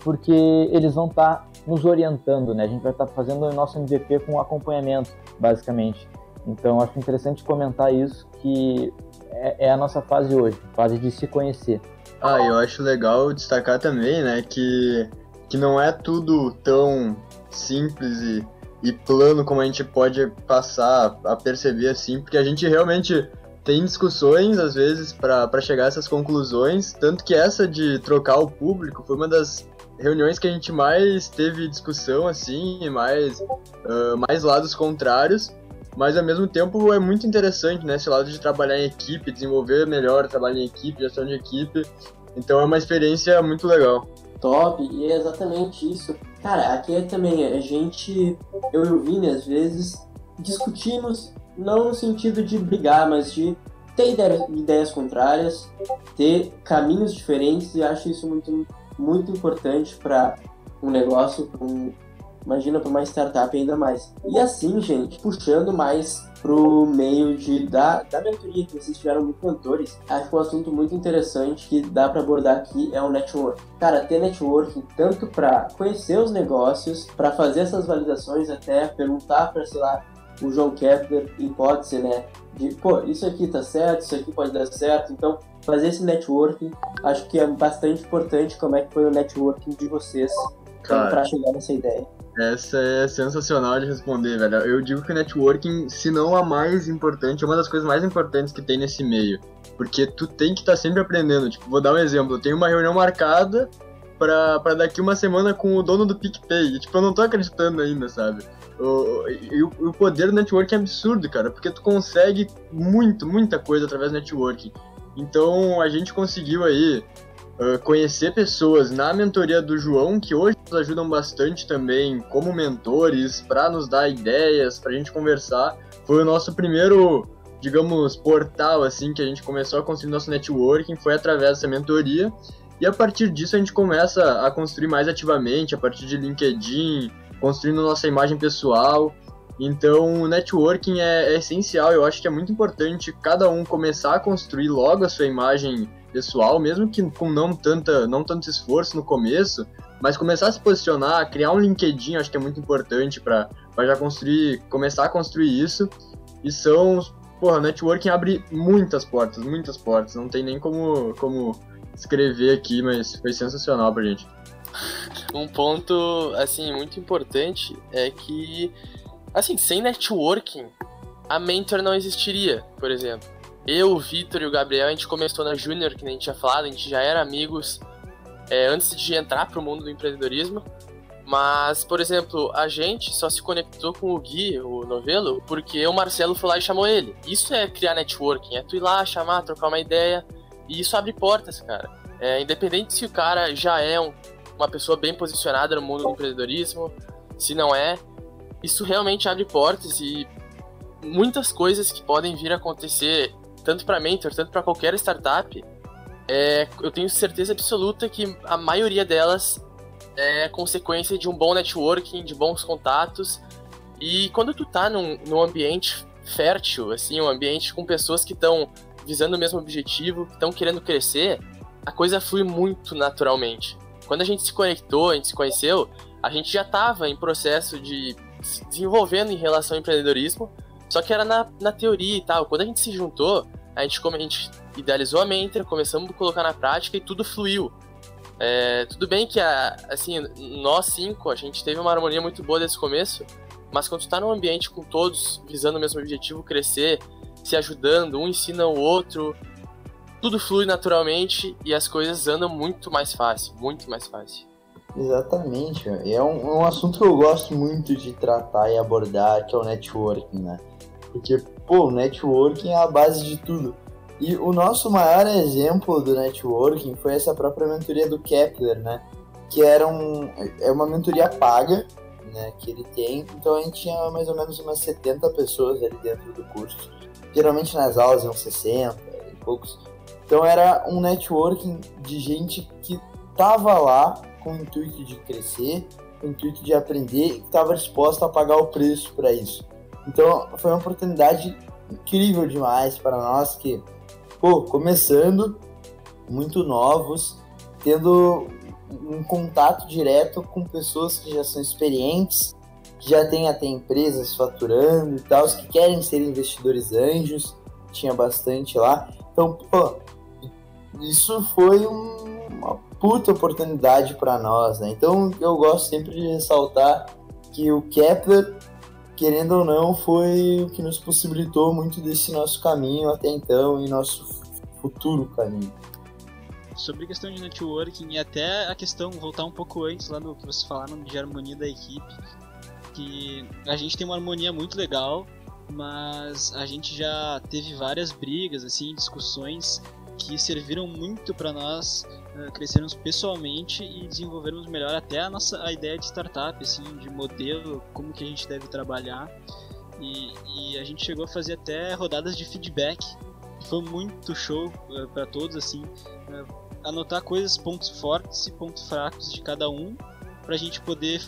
Speaker 4: porque eles vão estar tá nos orientando, né? A gente vai estar tá fazendo o nosso MVP com acompanhamento, basicamente. Então acho interessante comentar isso que é, é a nossa fase hoje, fase de se conhecer.
Speaker 5: Ah, eu acho legal destacar também, né, que, que não é tudo tão simples e, e plano como a gente pode passar a perceber assim, porque a gente realmente tem discussões às vezes para chegar a essas conclusões, tanto que essa de trocar o público foi uma das reuniões que a gente mais teve discussão assim, mais uh, mais lados contrários, mas ao mesmo tempo é muito interessante, né? Esse lado de trabalhar em equipe, desenvolver melhor trabalho em equipe, gestão de equipe. Então é uma experiência muito legal.
Speaker 1: Top, e é exatamente isso. Cara, aqui é também a gente, eu e o Vini, às vezes, discutimos, não no sentido de brigar, mas de ter ideias, contrárias, ter caminhos diferentes, e acho isso muito, muito importante para um negócio, para um, imagina para uma startup ainda mais. E assim, gente, puxando mais pro meio de da, da mentoria que vocês tiveram muito mentores, acho que um assunto muito interessante que dá para abordar aqui é o network. Cara, ter networking tanto para conhecer os negócios, para fazer essas validações, até perguntar para, sei lá, o João Kepler, hipótese, né? De, pô, isso aqui tá certo, isso aqui pode dar certo. Então, fazer esse networking, acho que é bastante importante como é que foi o networking de vocês para chegar nessa ideia.
Speaker 5: Essa é sensacional de responder, velho. Eu digo que o networking, se não a mais importante, é uma das coisas mais importantes que tem nesse meio. Porque tu tem que estar tá sempre aprendendo. Tipo, vou dar um exemplo. Eu tenho uma reunião marcada pra, pra daqui uma semana com o dono do PicPay. E, tipo, eu não tô acreditando ainda, sabe? O, e o, poder do networking é absurdo, cara. Porque tu consegue muito, muita coisa através do networking. Então, a gente conseguiu aí uh, conhecer pessoas na mentoria do João, que hoje nos ajudam bastante também como mentores, para nos dar ideias, para a gente conversar. Foi o nosso primeiro, digamos, portal assim que a gente começou a construir nosso networking, foi através dessa mentoria. E a partir disso a gente começa a construir mais ativamente, a partir de LinkedIn, construindo nossa imagem pessoal. Então, o networking é, é, essencial. Eu acho que é muito importante cada um começar a construir logo a sua imagem pessoal, mesmo que com não, tanta, não tanto esforço no começo, mas começar a se posicionar, criar um LinkedIn, acho que é muito importante para já construir, começar a construir isso. E são, porra, networking abre muitas portas, muitas portas. Não tem nem como, como escrever aqui, mas foi sensacional pra gente.
Speaker 2: Um ponto, assim, muito importante é que, assim, sem networking, a mentor não existiria, por exemplo. Eu, o Vitor e o Gabriel, a gente começou na Junior, que nem a gente tinha falado, a gente já era amigos é, antes de entrar pro mundo do empreendedorismo. Mas, por exemplo, a gente só se conectou com o Gui, o novelo, porque o Marcelo foi lá e chamou ele. Isso é criar networking, é tu ir lá, chamar, trocar uma ideia. E isso abre portas, cara. É, independente se o cara já é um, uma pessoa bem posicionada no mundo do empreendedorismo, se não é, isso realmente abre portas e muitas coisas que podem vir a acontecer tanto para mentor, tanto para qualquer startup, é, eu tenho certeza absoluta que a maioria delas é consequência de um bom networking, de bons contatos. E quando tu tá num, num ambiente fértil, assim, um ambiente com pessoas que estão visando o mesmo objetivo, que estão querendo crescer, a coisa flui muito naturalmente. Quando a gente se conectou, a gente se conheceu, a gente já estava em processo de se desenvolvendo em relação ao empreendedorismo, só que era na, na teoria e tal. Quando a gente se juntou, a gente, a gente idealizou a mentor, começamos a colocar na prática e tudo fluiu. É, tudo bem que, a, assim, nós cinco, a gente teve uma harmonia muito boa desde o começo, mas quando tu tá num ambiente com todos visando o mesmo objetivo, crescer, se ajudando, um ensina o outro, tudo flui naturalmente e as coisas andam muito mais fácil, muito mais fácil.
Speaker 3: Exatamente, é um, é um assunto que eu gosto muito de tratar e abordar, que é o networking, né? Porque, pô, networking é a base de tudo. E o nosso maior exemplo do networking foi essa própria mentoria do Kepler, né? Que era um, é uma mentoria paga, né? Que ele tem. Então a gente tinha mais ou menos umas 70 pessoas ali dentro do curso. Geralmente nas aulas iam 60 e poucos. Então era um networking de gente que tava lá com o intuito de crescer, com o intuito de aprender e que estava disposta a pagar o preço para isso. Então foi uma oportunidade incrível demais para nós que, pô, começando, muito novos, tendo um contato direto com pessoas que já são experientes, que já têm até empresas faturando e tal, que querem ser investidores anjos, tinha bastante lá. Então, pô, isso foi um, uma puta oportunidade para nós, né? Então eu gosto sempre de ressaltar que o Kepler querendo ou não, foi o que nos possibilitou muito desse nosso caminho até então e nosso futuro caminho.
Speaker 6: Sobre a questão de networking e até a questão, voltar um pouco antes lá no que vocês falaram de harmonia da equipe, que a gente tem uma harmonia muito legal, mas a gente já teve várias brigas, assim, discussões que serviram muito para nós uh, crescermos pessoalmente e desenvolvermos melhor até a nossa a ideia de startup, assim, de modelo, como que a gente deve trabalhar. E, e a gente chegou a fazer até rodadas de feedback. Foi muito show uh, para todos, assim, uh, anotar coisas, pontos fortes e pontos fracos de cada um, para a gente poder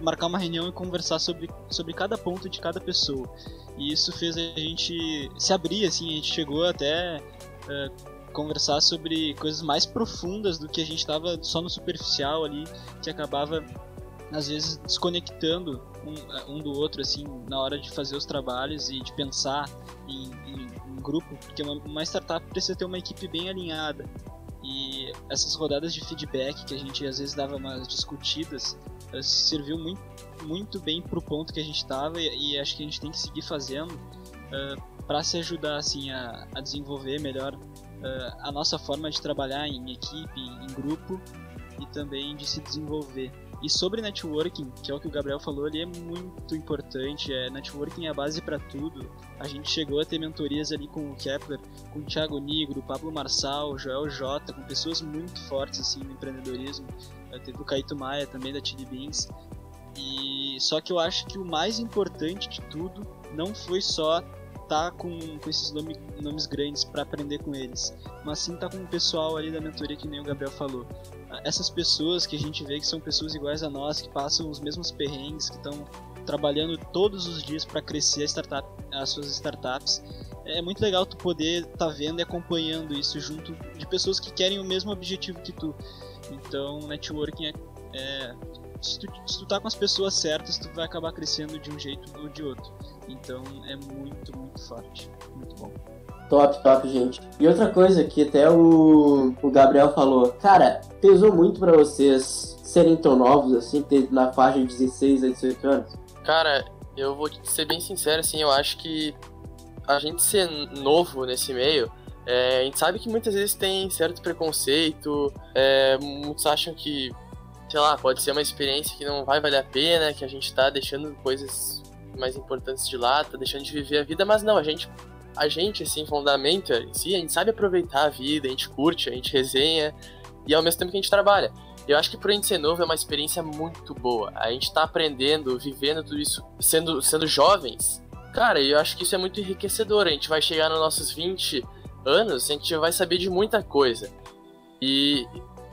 Speaker 6: marcar uma reunião e conversar sobre, sobre cada ponto de cada pessoa. E isso fez a gente se abrir, assim, a gente chegou até uh, conversar sobre coisas mais profundas do que a gente estava só no superficial ali, que acabava às vezes desconectando um, um, do outro, assim, na hora de fazer os trabalhos e de pensar em, em, em grupo, porque uma, uma, startup precisa ter uma equipe bem alinhada. E essas rodadas de feedback que a gente às vezes dava umas discutidas, eh, serviu muito, muito bem pro ponto que a gente estava e, e, acho que a gente tem que seguir fazendo uh, eh, para se ajudar assim a, a desenvolver melhor uh, a nossa forma de trabalhar em equipe, em grupo e também de se desenvolver. E sobre networking, que é o que o Gabriel falou, ali é muito importante. É, networking é a base para tudo. A gente chegou a ter mentorias ali com o Kepler, com o Thiago Nigro, Pablo Marçal, Joel J, com pessoas muito fortes assim no empreendedorismo. É, teve o Caíto Maia também da Chili Beans. E só que eu acho que o mais importante de tudo não foi só tá com, com esses nome, nomes grandes para aprender com eles, mas sim tá com o pessoal ali da mentoria que nem o Gabriel falou. Essas pessoas que a gente vê que são pessoas iguais a nós, que passam os mesmos perrengues, que estão trabalhando todos os dias para crescer startup, as suas startups. É muito legal tu poder estar tá vendo e acompanhando isso junto de pessoas que querem o mesmo objetivo que tu. Então, networking é, é se, tu, se tu tá com as pessoas certas, tu vai acabar crescendo de um jeito ou de outro. Então é muito, muito forte. Muito bom.
Speaker 1: Top, top, gente. E outra coisa que até o, o Gabriel falou, cara, pesou muito para vocês serem tão novos assim, ter na faixa de 16 a 18 anos?
Speaker 2: Cara, eu vou ser bem sincero, assim, eu acho que a gente ser novo nesse meio, é, a gente sabe que muitas vezes tem certo preconceito, é, muitos acham que, sei lá, pode ser uma experiência que não vai valer a pena, que a gente tá deixando coisas mais importantes de lá, tá deixando de viver a vida, mas não, a gente, a gente, assim, fundamento em si, a gente sabe aproveitar a vida, a gente curte, a gente resenha, e ao mesmo tempo que a gente trabalha. Eu acho que pro gente ser novo é uma experiência muito boa. A gente tá aprendendo, vivendo tudo isso, sendo, sendo jovens. Cara, eu acho que isso é muito enriquecedor. A gente vai chegar nos nossos 20 anos, a gente vai saber de muita coisa. E,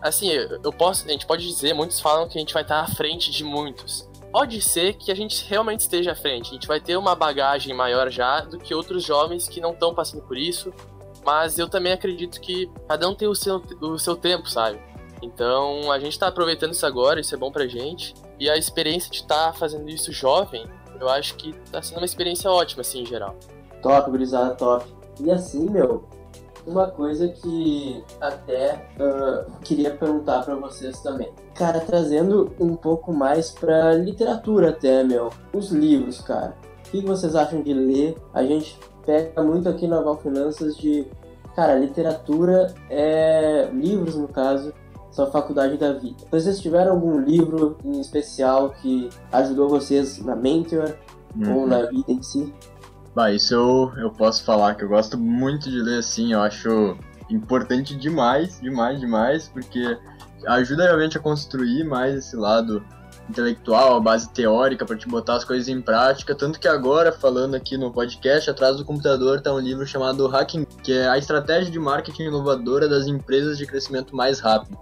Speaker 2: assim, eu posso, a gente pode dizer, muitos falam que a gente vai estar à frente de muitos pode ser que a gente realmente esteja à frente. A gente vai ter uma bagagem maior já do que outros jovens que não estão passando por isso. Mas eu também acredito que cada um tem o seu, o seu tempo, sabe? Então a gente está aproveitando isso agora, isso é bom pra gente. E a experiência de estar tá fazendo isso jovem, eu acho que está sendo uma experiência ótima, assim, em geral.
Speaker 1: Top, gurizada, top. E assim, meu, uma coisa que até uh, queria perguntar para vocês também. Cara, trazendo um pouco mais pra literatura até, meu. Os livros, cara. O que vocês acham de ler? A gente pega muito aqui na Val Finanças de... Cara, literatura é... Livros, no caso, são a faculdade da vida. Vocês tiveram algum livro em especial que ajudou vocês na Mentor uhum. ou na vida em si?
Speaker 5: Bah, isso eu, eu posso falar que eu gosto muito de ler assim, eu acho importante demais, demais, demais, porque ajuda realmente a construir mais esse lado intelectual, a base teórica para te botar as coisas em prática, tanto que agora falando aqui no podcast, atrás do computador tá um livro chamado Hacking, que é a estratégia de marketing inovadora das empresas de crescimento mais rápido.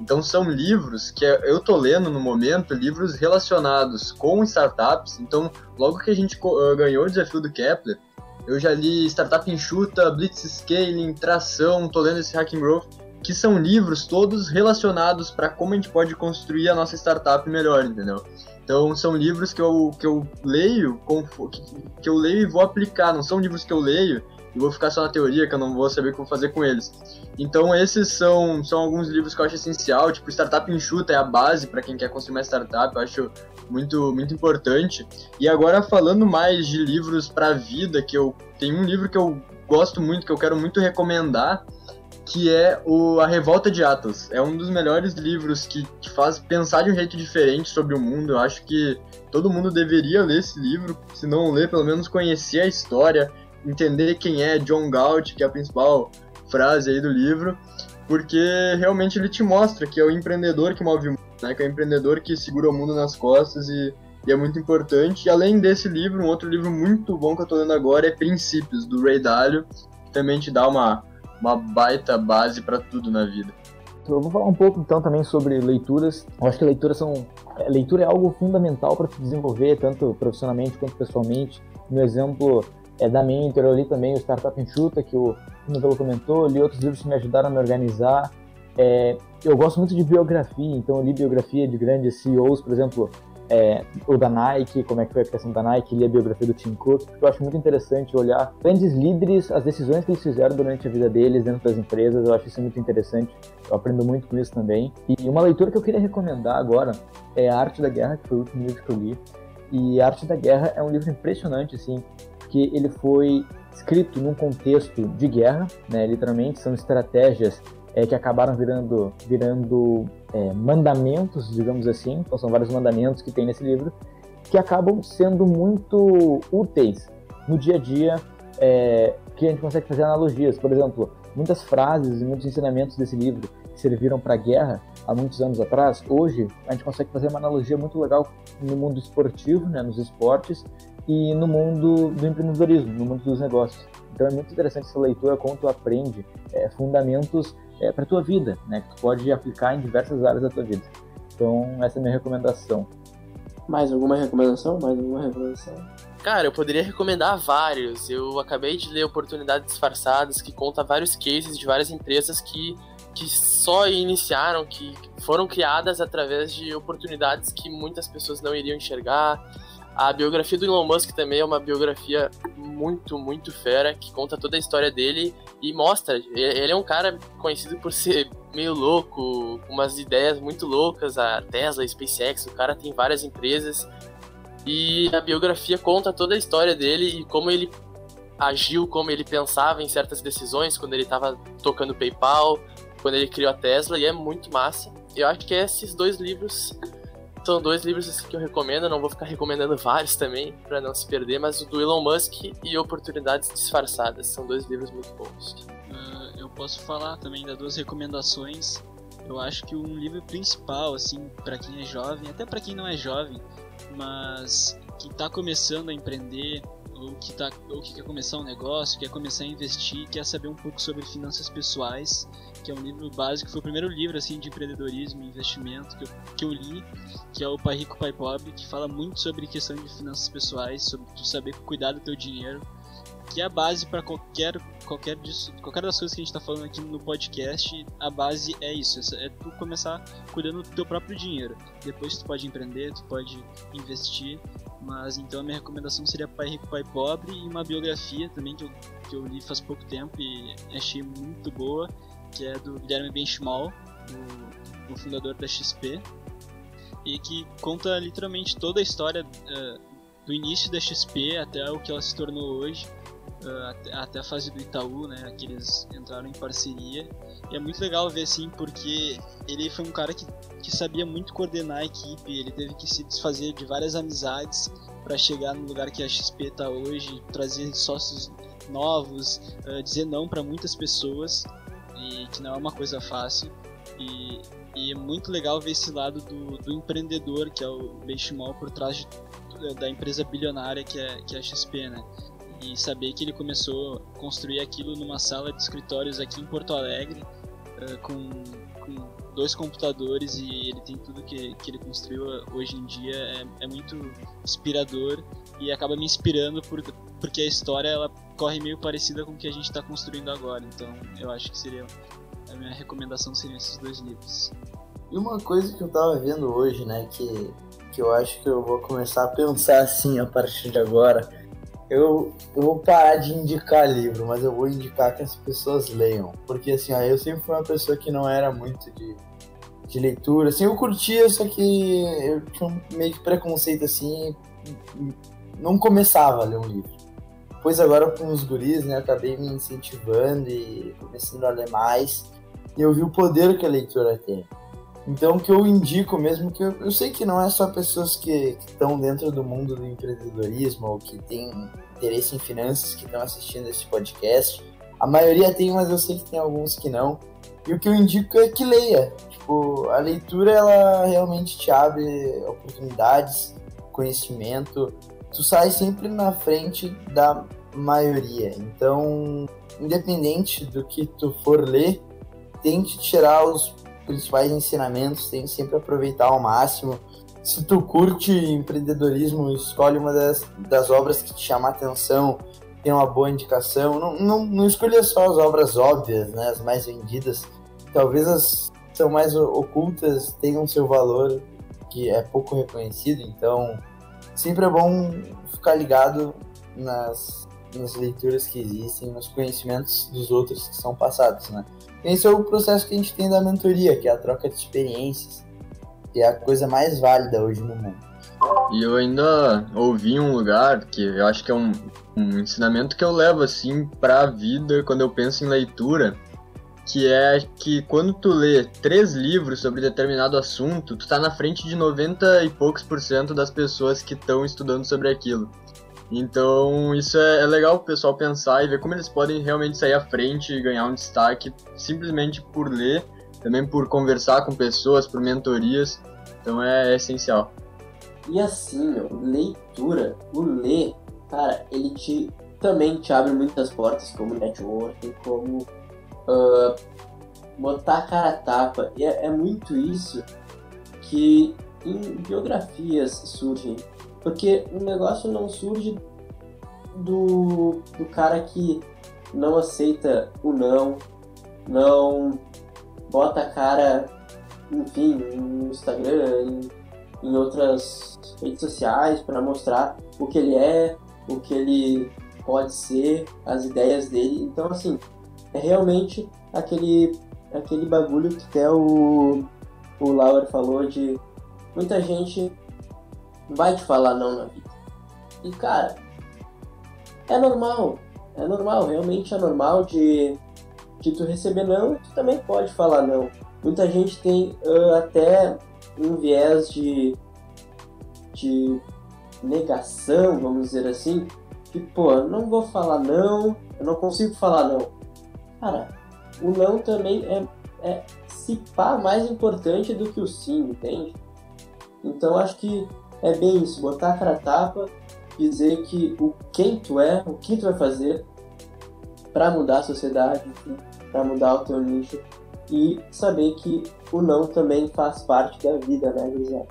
Speaker 5: Então são livros que eu tô lendo no momento, livros relacionados com startups. Então, logo que a gente uh, ganhou o desafio do Kepler, eu já li Startup Enxuta, Blitz Scaling, Tração, tô lendo esse Hacking Growth, que são livros todos relacionados para como a gente pode construir a nossa startup melhor, entendeu? Então são livros que eu, que eu leio, que eu leio e vou aplicar, não são livros que eu leio e vou ficar só na teoria, que eu não vou saber o que vou fazer com eles. Então esses são, são alguns livros que eu acho essencial, tipo Startup Enxuta é a base para quem quer construir uma startup, eu acho muito, muito importante. E agora falando mais de livros para a vida, que eu tem um livro que eu gosto muito, que eu quero muito recomendar, que é o A Revolta de Atlas. É um dos melhores livros que te faz pensar de um jeito diferente sobre o mundo. Eu acho que todo mundo deveria ler esse livro, se não ler, pelo menos conhecer a história, entender quem é John Galt, que é a principal frase aí do livro, porque realmente ele te mostra que é o empreendedor que move o mundo, né? que é o empreendedor que segura o mundo nas costas e, e é muito importante. E além desse livro, um outro livro muito bom que eu estou lendo agora é Princípios, do Ray Dalio, que também te dá uma, uma baita base para tudo na vida.
Speaker 4: Eu vou falar um pouco então também sobre leituras. Eu acho que leituras são leitura é algo fundamental para se desenvolver tanto profissionalmente quanto pessoalmente. No exemplo é, da Mentor, eu li também o Startup Enxuta, que o Novelo comentou, li outros livros que me ajudaram a me organizar. É, eu gosto muito de biografia, então eu li biografia de grandes CEOs, por exemplo, é, o da Nike, como é que foi a criação da Nike, li a biografia do Tim Cook, porque eu acho muito interessante olhar grandes líderes, as decisões que eles fizeram durante a vida deles dentro das empresas, eu acho isso muito interessante, eu aprendo muito com isso também. E uma leitura que eu queria recomendar agora é A Arte da Guerra, que foi o último livro que eu li, e A Arte da Guerra é um livro impressionante, assim, que ele foi escrito num contexto de guerra, né, literalmente, são estratégias é, que acabaram virando, virando é, mandamentos, digamos assim, então são vários mandamentos que tem nesse livro, que acabam sendo muito úteis no dia a dia, é, que a gente consegue fazer analogias. Por exemplo, muitas frases e muitos ensinamentos desse livro que serviram para a guerra há muitos anos atrás, hoje a gente consegue fazer uma analogia muito legal no mundo esportivo, né, nos esportes, e no mundo do empreendedorismo, no mundo dos negócios. Então é muito interessante essa leitura, como tu aprende é, fundamentos é, para a tua vida, né? Que tu pode aplicar em diversas áreas da tua vida. Então, essa é a minha recomendação.
Speaker 1: Mais alguma recomendação? Mais alguma recomendação?
Speaker 2: Cara, eu poderia recomendar vários. Eu acabei de ler Oportunidades Disfarçadas, que conta vários cases de várias empresas que, que só iniciaram, que foram criadas através de oportunidades que muitas pessoas não iriam enxergar. A biografia do Elon Musk também é uma biografia muito, muito fera, que conta toda a história dele e mostra. Ele é um cara conhecido por ser meio louco, com umas ideias muito loucas, a Tesla, a SpaceX, o cara tem várias empresas. E a biografia conta toda a história dele e como ele agiu, como ele pensava em certas decisões, quando ele estava tocando PayPal, quando ele criou a Tesla, e é muito massa. Eu acho que esses dois livros são dois livros assim, que eu recomendo, não vou ficar recomendando vários também, para não se perder, mas o do Elon Musk e Oportunidades Disfarçadas, são dois livros muito bons.
Speaker 6: Uh, eu posso falar também das duas recomendações. Eu acho que um livro principal, assim, para quem é jovem, até para quem não é jovem, mas que está começando a empreender, ou que, tá, ou que quer começar um negócio, quer começar a investir, quer saber um pouco sobre finanças pessoais, que é um livro básico, foi o primeiro livro assim de empreendedorismo e investimento que eu, que eu li, que é o Pai Rico, Pai Pobre, que fala muito sobre questão de finanças pessoais, sobre tu saber cuidar do teu dinheiro, que é a base para qualquer qualquer disso, qualquer das coisas que a gente está falando aqui no podcast, a base é isso, é tu começar cuidando do teu próprio dinheiro. Depois tu pode empreender, tu pode investir, mas então a minha recomendação seria Pai Rico, Pai Pobre e uma biografia também que eu, que eu li faz pouco tempo e achei muito boa, que é do Guilherme Benchimol, o, fundador da XP, e que conta literalmente toda a história uh, do início da XP até o que ela se tornou hoje, uh, até, até, a fase do Itaú, né, que eles entraram em parceria. E é muito legal ver assim, porque ele foi um cara que, que sabia muito coordenar a equipe, ele teve que se desfazer de várias amizades para chegar no lugar que a XP está hoje, trazer sócios novos, uh, dizer não para muitas pessoas e que não é uma coisa fácil. E, e é muito legal ver esse lado do, do empreendedor, que é o Benchimol, por trás de, da empresa bilionária que é, que é a XP, né? E saber que ele começou a construir aquilo numa sala de escritórios aqui em Porto Alegre, uh, com, com dois computadores e ele tem tudo que, que ele construiu hoje em dia, é, é muito inspirador e acaba me inspirando por, porque a história ela corre meio parecida com o que a gente está construindo agora. Então eu acho que seria a minha recomendação seriam esses dois livros.
Speaker 3: E uma coisa que eu tava vendo hoje, né, que, que eu acho que eu vou começar a pensar assim a partir de agora. Eu, eu vou parar de indicar livro, mas eu vou indicar que as pessoas leiam. Porque assim, ó, eu sempre fui uma pessoa que não era muito de, de leitura. Assim, eu curtia, só que eu tinha um meio de preconceito assim, não começava a ler um livro. Depois agora com os guris, né, acabei me incentivando e começando a ler mais. E eu vi o poder que a leitura tem. Então, o que eu indico mesmo, que eu, eu sei que não é só pessoas que estão dentro do mundo do empreendedorismo ou que têm interesse em finanças que estão assistindo esse podcast. A maioria tem, mas eu sei que tem alguns que não. E o que eu indico é que leia. Tipo, a leitura, ela realmente te abre oportunidades, conhecimento, tu sai sempre na frente da maioria. Então, independente do que tu for ler, tente tirar os principais ensinamentos, tente sempre aproveitar ao máximo. Se tu curte empreendedorismo, escolhe uma das, das obras que te chama a atenção, tem uma boa indicação. Não, não, não escolha só as obras óbvias, né, as mais vendidas. talvez as que são mais ocultas tenham seu valor que é pouco reconhecido, então sempre é bom ficar ligado nas, nas leituras que existem, nos conhecimentos dos outros que são passados, né? Esse é o processo que a gente tem da mentoria, que é a troca de experiências, que é a coisa mais válida hoje no mundo.
Speaker 5: E eu ainda ouvi um lugar que eu acho que é um, um ensinamento que eu levo assim para a vida quando eu penso em leitura, que é que quando tu lê três livros sobre determinado assunto, tu tá na frente de 90 e poucos por cento das pessoas que estão estudando sobre aquilo. Então isso é, é legal o pessoal pensar e ver como eles podem realmente sair à frente e ganhar um destaque simplesmente por ler, também por conversar com pessoas, por mentorias. Então é, é essencial.
Speaker 1: E assim, meu, leitura, o ler, cara, ele te também te abre muitas portas como networking, como uh, botar a cara a tapa. E é, é muito isso que em biografias surgem. Porque o negócio não surge do, do cara que não aceita o não, não bota a cara, enfim, no Instagram, em, em outras redes sociais para mostrar o que ele é, o que ele pode ser, as ideias dele. Então, assim, é realmente aquele, aquele bagulho que até o, o Laura falou de muita gente vai te falar não na vida. E cara, é normal, é normal, realmente é normal de, de tu receber não e tu também pode falar não. Muita gente tem uh, até um viés de, de negação, vamos dizer assim, que pô, não vou falar não, eu não consigo falar não. Cara, o não também é, é se pá mais importante do que o sim, entende? Então acho que é bem isso, botar a cara tapa, dizer que o quem tu é, o que tu vai fazer para mudar a sociedade, para mudar o teu nicho e saber que o não também faz parte da vida, né, José?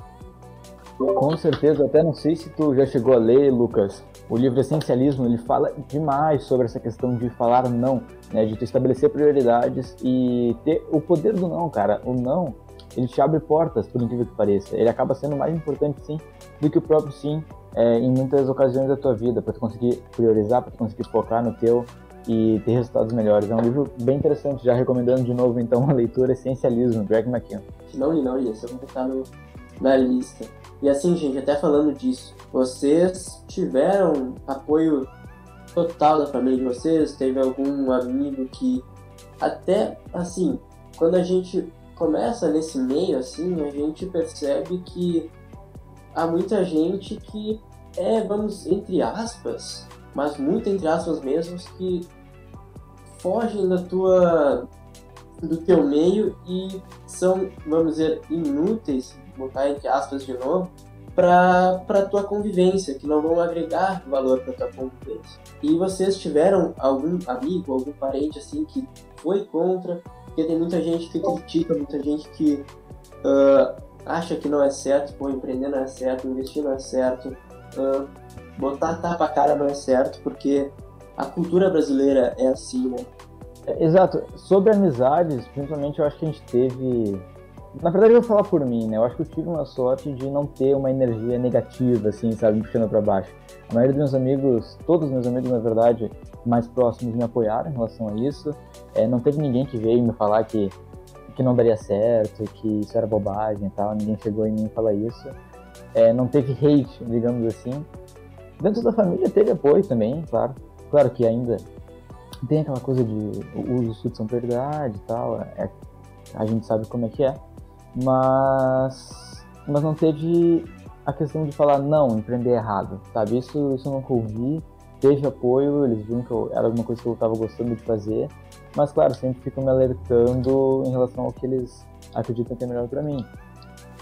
Speaker 4: Com certeza, até não sei se tu já chegou a ler, Lucas, o livro Essencialismo, ele fala demais sobre essa questão de falar não, né, de estabelecer prioridades e ter o poder do não, cara. O não, ele te abre portas, por incrível que pareça. Ele acaba sendo mais importante, sim, do que o próprio sim é, em muitas ocasiões da tua vida, para tu conseguir priorizar, para tu conseguir focar no teu e ter resultados melhores. É um livro bem interessante, já recomendando de novo, então, a leitura Essencialismo, Greg McKeown.
Speaker 1: Não li, não li, esse eu na lista. E assim, gente, até falando disso, vocês tiveram apoio total da família de vocês? Teve algum amigo que até assim, quando a gente começa nesse meio assim, a gente percebe que há muita gente que é, vamos, entre aspas, mas muito entre aspas mesmo, que fogem da tua do teu meio e são, vamos dizer, inúteis botar entre aspas de novo, para para tua convivência, que não vão agregar valor para tua convivência. E vocês tiveram algum amigo, algum parente assim que foi contra? Porque tem muita gente que critica, muita gente que uh, acha que não é certo, pô, empreender não é certo, investir não é certo, uh, botar tapa a cara não é certo, porque a cultura brasileira é assim, né?
Speaker 4: Exato. Sobre amizades, principalmente eu acho que a gente teve na verdade, eu vou falar por mim, né? Eu acho que eu tive uma sorte de não ter uma energia negativa, assim, sabe, me puxando para baixo. A maioria dos meus amigos, todos os meus amigos, na verdade, mais próximos me apoiaram em relação a isso. É, não teve ninguém que veio me falar que, que não daria certo, que isso era bobagem e tal. Ninguém chegou em mim falar isso. É, não teve hate, digamos assim. Dentro da família teve apoio também, claro. Claro que ainda tem aquela coisa de os estudos são prioridade e tal. É, a gente sabe como é que é mas mas não teve a questão de falar não, empreender errado, sabe? Isso, isso eu nunca ouvi. Teve apoio, eles viram que eu, era alguma coisa que eu estava gostando de fazer, mas claro, sempre ficam me alertando em relação ao que eles acreditam que é melhor para mim.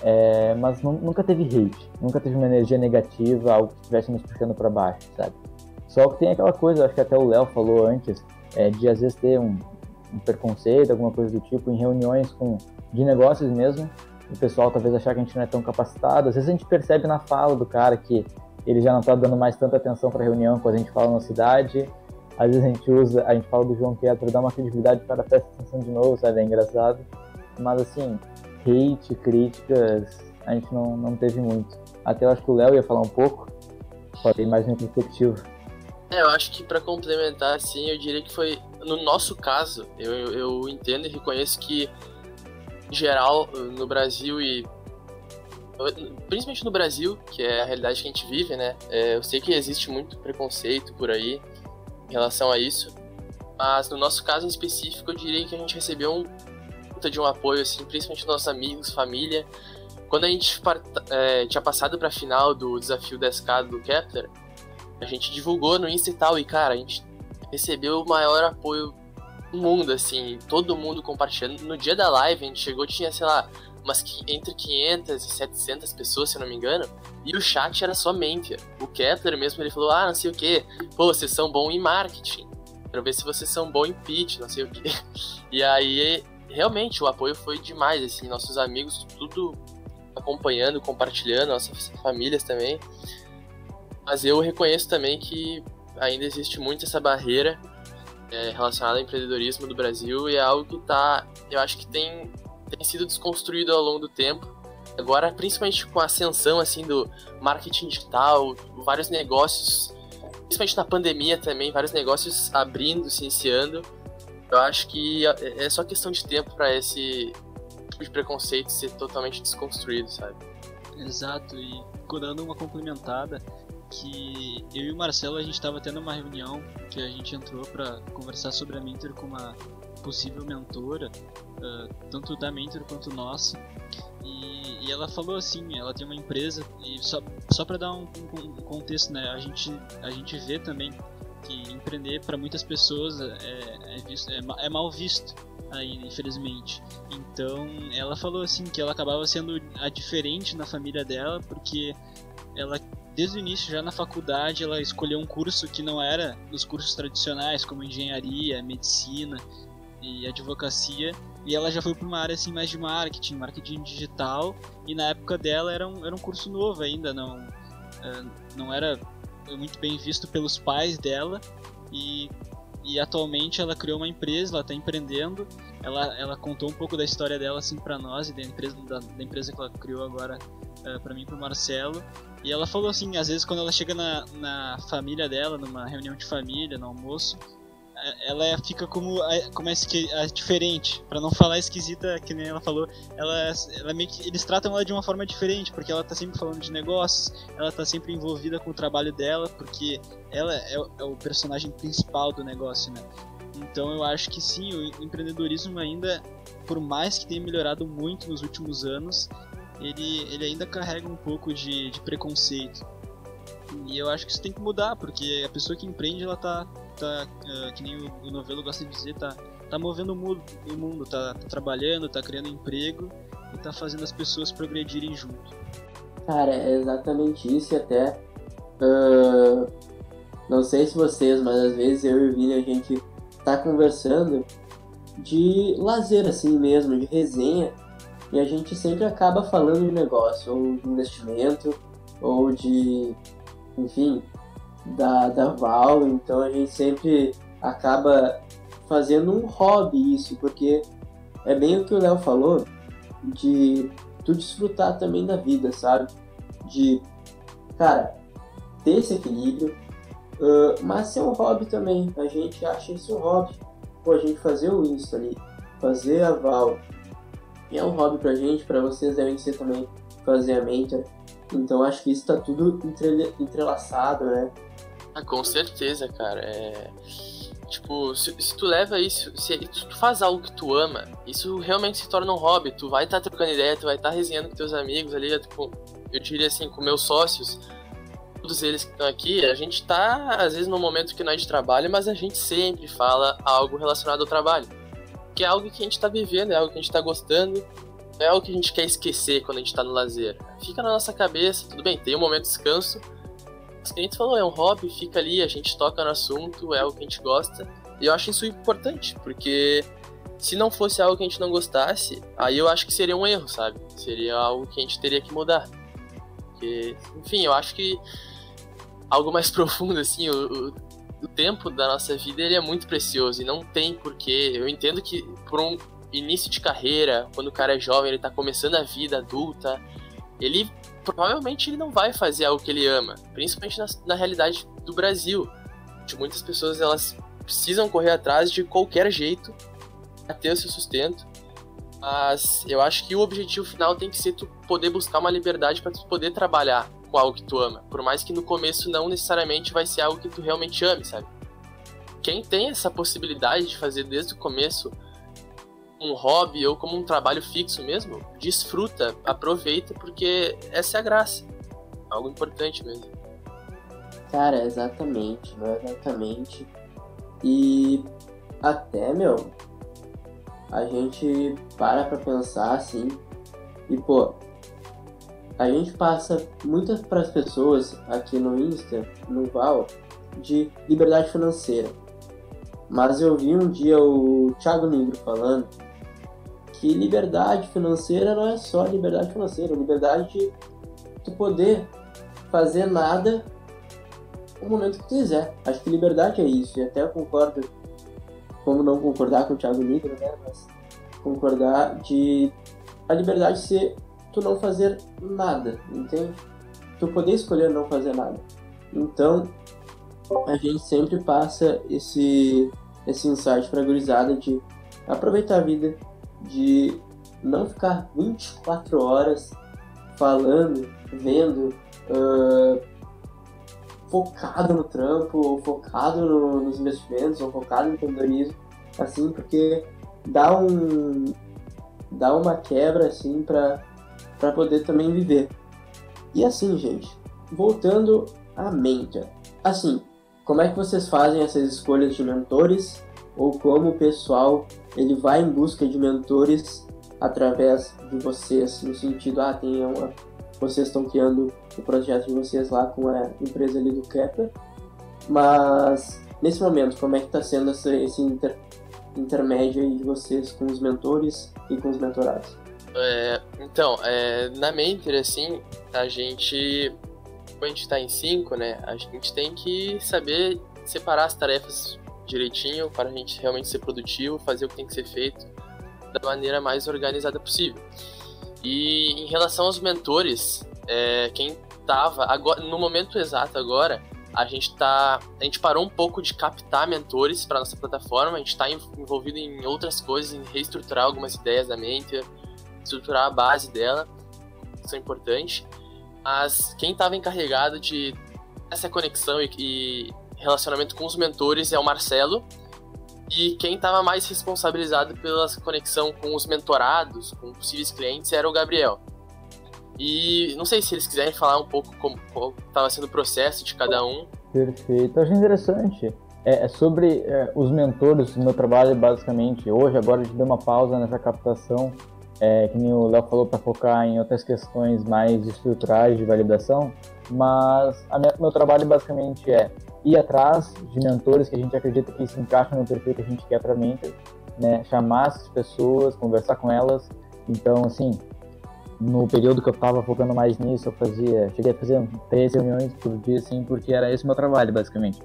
Speaker 4: É, mas nunca teve hate, nunca teve uma energia negativa, algo que estivesse nos puxando para baixo, sabe? Só que tem aquela coisa, acho que até o Léo falou antes, é, de às vezes ter um, um preconceito, alguma coisa do tipo, em reuniões com de negócios mesmo, o pessoal talvez achar que a gente não é tão capacitado. Às vezes a gente percebe na fala do cara que ele já não está dando mais tanta atenção para a reunião quando a gente fala na cidade. às vezes a gente usa, a gente fala do João Kepler, dá uma credibilidade para prestar atenção de novo, sabe? É engraçado. Mas assim, hate, críticas, a gente não, não teve muito. Até eu acho que o Léo ia falar um pouco, falei mais no perspectivo.
Speaker 2: É, eu acho que para complementar, assim, eu diria que foi, no nosso caso, eu, eu entendo e reconheço que, em geral, no Brasil e principalmente no Brasil, que é a realidade que a gente vive, né? É, eu sei que existe muito preconceito por aí em relação a isso, mas no nosso caso em específico, eu diria que a gente recebeu um puta de um apoio, assim, principalmente dos nossos amigos, família. Quando a gente é, tinha passado para a final do desafio 10K do Kepler, a gente divulgou no Insta e tal, e cara, a gente recebeu o maior apoio mundo, assim, todo mundo compartilhando. No dia da live, a gente chegou, tinha, sei lá, umas entre 500 e 700 pessoas, se eu não me engano, e o chat era só. O Kepler mesmo, ele falou, ah, não sei o que, pô, vocês são bons em marketing, quero ver se vocês são bons em pitch, não sei o que. E aí, realmente, o apoio foi demais, assim, nossos amigos, tudo acompanhando, compartilhando, nossas famílias também. Mas eu reconheço também que ainda existe muito essa barreira é, relacionada ao empreendedorismo do Brasil e é algo que tá, eu acho que tem tem sido desconstruído ao longo do tempo. Agora, principalmente com a ascensão assim do marketing digital, vários negócios, principalmente na pandemia também, vários negócios abrindo, se iniciando. Eu acho que é só questão de tempo para esse tipo de preconceito ser totalmente desconstruído, sabe?
Speaker 6: Exato, e dando uma complementada, que eu e o Marcelo a gente estava tendo uma reunião que a gente entrou para conversar sobre a Mentor com uma possível mentora, uh, tanto da Mentor quanto nossa. E, e, ela falou assim, ela tem uma empresa e só, só para dar um, um, um, contexto, né? A gente a gente vê também que empreender para muitas pessoas é, é, visto, é, é mal visto ainda, infelizmente. Então, ela falou assim que ela acabava sendo a diferente na família dela porque ela desde o início, já na faculdade, ela escolheu um curso que não era dos cursos tradicionais, como engenharia, medicina, e advocacia, e ela já foi para uma área assim mais de marketing, marketing digital, e na época dela era um, era um curso novo ainda, não, uh, não era muito bem visto pelos pais dela, e, e atualmente ela criou uma empresa, ela está empreendendo, ela, ela contou um pouco da história dela assim para nós e da empresa, da, da, empresa que ela criou agora uh, eh, para mim para Marcelo, e ela falou assim, às vezes quando ela chega na, na família dela, numa reunião de família, no almoço, ela fica como como é a diferente, para não falar esquisita, que nem ela falou, ela, ela meio que, eles tratam ela de uma forma diferente, porque ela tá sempre falando de negócios, ela tá sempre envolvida com o trabalho dela, porque ela é, é o personagem principal do negócio, né? Então eu acho que sim, o empreendedorismo ainda, por mais que tenha melhorado muito nos últimos anos, ele, ele ainda carrega um pouco de, de preconceito. E eu acho que isso tem que mudar, porque a pessoa que empreende, ela tá, tá uh, que nem o, o novelo gosta de dizer, tá, tá movendo o mundo, o mundo tá, tá, trabalhando, tá criando emprego e tá fazendo as pessoas progredirem junto.
Speaker 1: Cara, é exatamente isso e até. Uh, não sei se vocês, mas às vezes eu e o Vini a gente tá conversando de lazer assim mesmo, de resenha, e a gente sempre acaba falando de negócio, ou de investimento, ou de, enfim, da, da Val, então a gente sempre acaba fazendo um hobby isso, porque é bem o que o Léo falou, de tu desfrutar também da vida, sabe? De, cara, ter esse equilíbrio, uh, mas ser um hobby também. A gente acha isso um hobby. Pô, a gente fazer o Insta ali, fazer a Val, é um hobby pra gente, pra vocês devem ser também fazer a Mentor. Então acho que isso tá tudo entre, entrelaçado, né?
Speaker 2: Ah, com certeza, cara. É... Tipo, se, se, tu leva isso, se tu faz algo que tu ama, isso realmente se torna um hobby. Tu vai estar tá trocando ideia, tu vai estar tá resenhando com teus amigos ali, tipo, eu diria assim, com meus sócios, todos eles que estão aqui, a gente tá, às vezes, num momento que não é de trabalho, mas a gente sempre fala algo relacionado ao trabalho. Que é algo que a gente tá vivendo, é algo que a gente tá gostando, é algo que a gente quer esquecer quando a gente tá no lazer. Fica na nossa cabeça, tudo bem, tem um momento de descanso, mas que a gente falou, é um hobby, fica ali, a gente toca no assunto, é o que a gente gosta. E eu acho isso importante, porque se não fosse algo que a gente não gostasse, aí eu acho que seria um erro, sabe? Seria algo que a gente teria que mudar. Porque, enfim, eu acho que algo mais profundo, assim, o, o, o tempo da nossa vida ele é muito precioso e não tem porquê. Eu entendo que por um início de carreira, quando o cara é jovem, ele tá começando a vida adulta, ele provavelmente ele não vai fazer algo que ele ama, principalmente na, na realidade do Brasil. De muitas pessoas elas precisam correr atrás de qualquer jeito para ter o seu sustento. Mas eu acho que o objetivo final tem que ser tu poder buscar uma liberdade para tu poder trabalhar com algo que tu ama. Por mais que no começo não necessariamente vai ser algo que tu realmente ame, sabe? Quem tem essa possibilidade de fazer desde o começo um hobby ou como um trabalho fixo mesmo, desfruta, aproveita, porque essa é a graça. Algo importante mesmo.
Speaker 1: Cara, exatamente, é exatamente. E até, meu, a gente para pra pensar assim, e pô, a gente passa muitas para as pessoas aqui no Insta, no Val, de liberdade financeira. Mas eu vi um dia o Thiago Negro falando que liberdade financeira não é só liberdade financeira, é liberdade de tu poder fazer nada no momento que quiser. Acho que liberdade é isso, e até eu concordo, como não concordar com o Thiago Negro, né? Mas concordar de a liberdade ser tu não fazer nada, entende? Tu poder escolher não fazer nada. Então, a gente sempre passa esse, esse insight pra gurizada de aproveitar a vida, de não ficar 24 horas falando, vendo, uh, focado no trampo, ou focado no, nos investimentos, ou focado no empreendedorismo, assim, porque dá um dá uma quebra assim para para poder também viver. E assim, gente, voltando à mentor. Assim, como é que vocês fazem essas escolhas de mentores ou como o pessoal ele vai em busca de mentores através de vocês, no sentido, ah, tem uma, vocês estão criando o projeto de vocês lá com a empresa ali do Kepler, mas nesse momento, como é que está sendo esse, esse inter, intermédio de vocês com os mentores e com os mentorados?
Speaker 2: É, então, é, na Mentor, assim, a gente, como a gente está em cinco, né, a gente tem que saber separar as tarefas direitinho para a gente realmente ser produtivo, fazer o que tem que ser feito da maneira mais organizada possível. E em relação aos mentores, é, quem estava no momento exato agora, a gente tá, a gente parou um pouco de captar mentores para nossa plataforma, a gente está envolvido em outras coisas, em reestruturar algumas ideias da Mentor, estruturar a base dela, isso é importante. Mas quem estava encarregado de essa conexão e, e relacionamento com os mentores é o Marcelo. E quem estava mais responsabilizado pela conexão com os mentorados, com possíveis clientes, era o Gabriel. E não sei se eles quiserem falar um pouco como estava sendo o processo de cada um.
Speaker 4: Perfeito, eu acho interessante. É, é sobre é, os mentores meu trabalho, basicamente. Hoje, agora, a gente deu uma pausa nessa captação, é, que nem o Léo falou, para focar em outras questões mais estruturais de validação. Mas o meu trabalho, basicamente, é ir atrás de mentores que a gente acredita que se encaixam no perfil que a gente quer para mentor, né? Chamar essas pessoas, conversar com elas. Então, assim, no período que eu estava focando mais nisso, eu fazia, cheguei a fazer três reuniões por dia, assim, porque era esse o meu trabalho, basicamente.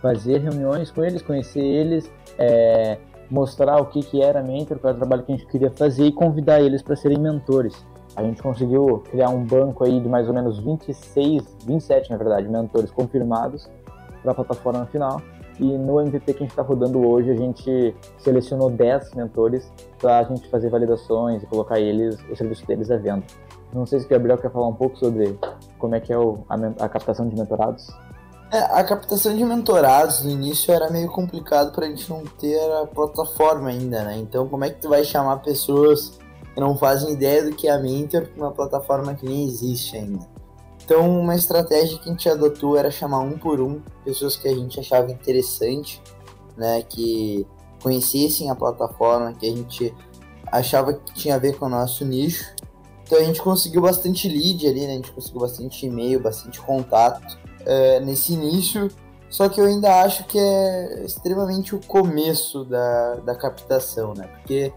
Speaker 4: Fazer reuniões com eles, conhecer eles, é, mostrar o que, que era mentor, qual era o trabalho que a gente queria fazer e convidar eles para serem mentores. A gente conseguiu criar um banco aí de mais ou menos 26, 27 na verdade, mentores confirmados para a plataforma final. E no MVP que a gente está rodando hoje, a gente selecionou 10 mentores para a gente fazer validações e colocar eles, o serviço deles à venda. Não sei se o Gabriel quer falar um pouco sobre como é que é a captação de mentorados.
Speaker 3: É, a captação de mentorados no início era meio complicado para a gente não ter a plataforma ainda, né? Então, como é que tu vai chamar pessoas que não fazem ideia do que é a Mentor para uma plataforma que nem existe ainda? Então, uma estratégia que a gente adotou era chamar um por um pessoas que a gente achava interessante, né, que conhecessem a plataforma, que a gente achava que tinha a ver com o nosso nicho. Então a gente conseguiu bastante lead ali, né? A gente conseguiu bastante e-mail, bastante contato é, nesse início. Só que eu ainda acho que é extremamente o começo da, da captação, né? Porque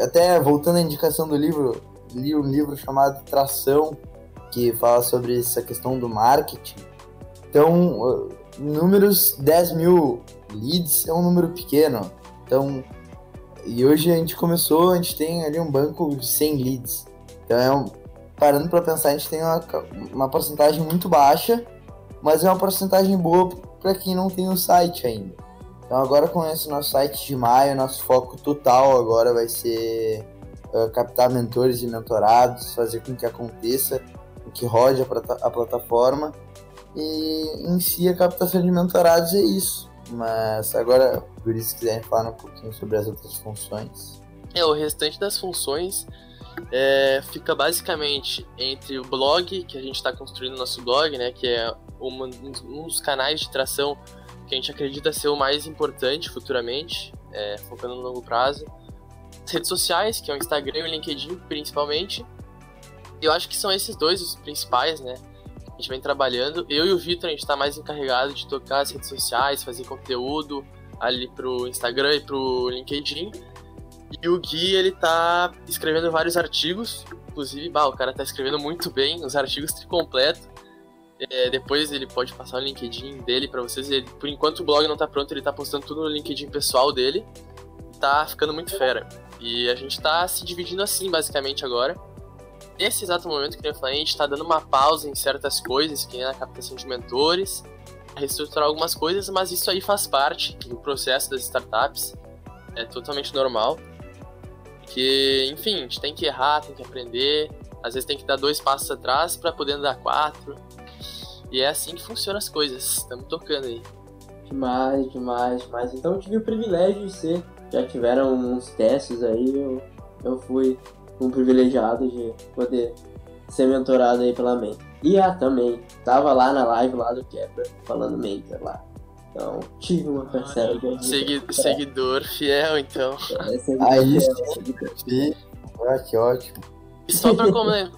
Speaker 3: até voltando à indicação do livro, li um livro chamado Tração, que fala sobre essa questão do marketing. Então, números, 10 mil leads é um número pequeno. Então, e hoje a gente começou, a gente tem ali um banco de 100 leads. Então, é um, parando para pensar, a gente tem uma, uma porcentagem muito baixa, mas é uma porcentagem boa para quem não tem o site ainda. Então, agora com esse nosso site de maio, nosso foco total agora vai ser uh, captar mentores e mentorados, fazer com que aconteça, com que rode a, a plataforma e em si a captação de mentorados é isso. Mas agora, por isso, se quiserem falar um pouquinho sobre as outras funções.
Speaker 2: É, o restante das funções é, fica basicamente entre o blog, que a gente está construindo no nosso blog, né, que é uma, um dos canais de tração que a gente acredita ser o mais importante futuramente, é, focando no longo prazo. As redes sociais, que é o Instagram e o LinkedIn, principalmente. Eu acho que são esses dois os principais, né? a gente vem trabalhando. Eu e o Vitor, a gente está mais encarregado de tocar as redes sociais, fazer conteúdo ali pro Instagram e pro LinkedIn. E o Gui, ele tá escrevendo vários artigos, inclusive, bah, o cara tá escrevendo muito bem, os artigos completo. É, depois ele pode passar o LinkedIn dele para vocês. Ele, por enquanto o blog não tá pronto, ele tá postando tudo no LinkedIn pessoal dele. Tá ficando muito fera. E a gente tá se dividindo assim, basicamente, agora nesse exato momento que eu falei, a gente está dando uma pausa em certas coisas, que é a captação de mentores, reestruturar algumas coisas, mas isso aí faz parte do processo das startups, é totalmente normal. Que, enfim, a gente tem que errar, tem que aprender, às vezes tem que dar dois passos atrás para poder dar quatro. E é assim que funcionam as coisas. Estamos tocando aí.
Speaker 1: Demais, demais, demais. Então eu tive o privilégio de ser. Já tiveram uns testes aí, eu, eu fui um privilegiado de poder ser mentorado aí pela Mentor. E ah, também, tava lá na live lá do Kepler, falando Mentor lá. Então, tive uma parcela de
Speaker 2: Segui Seguidor fiel, então.
Speaker 3: É, aí, ah, que ótimo.
Speaker 2: E só pra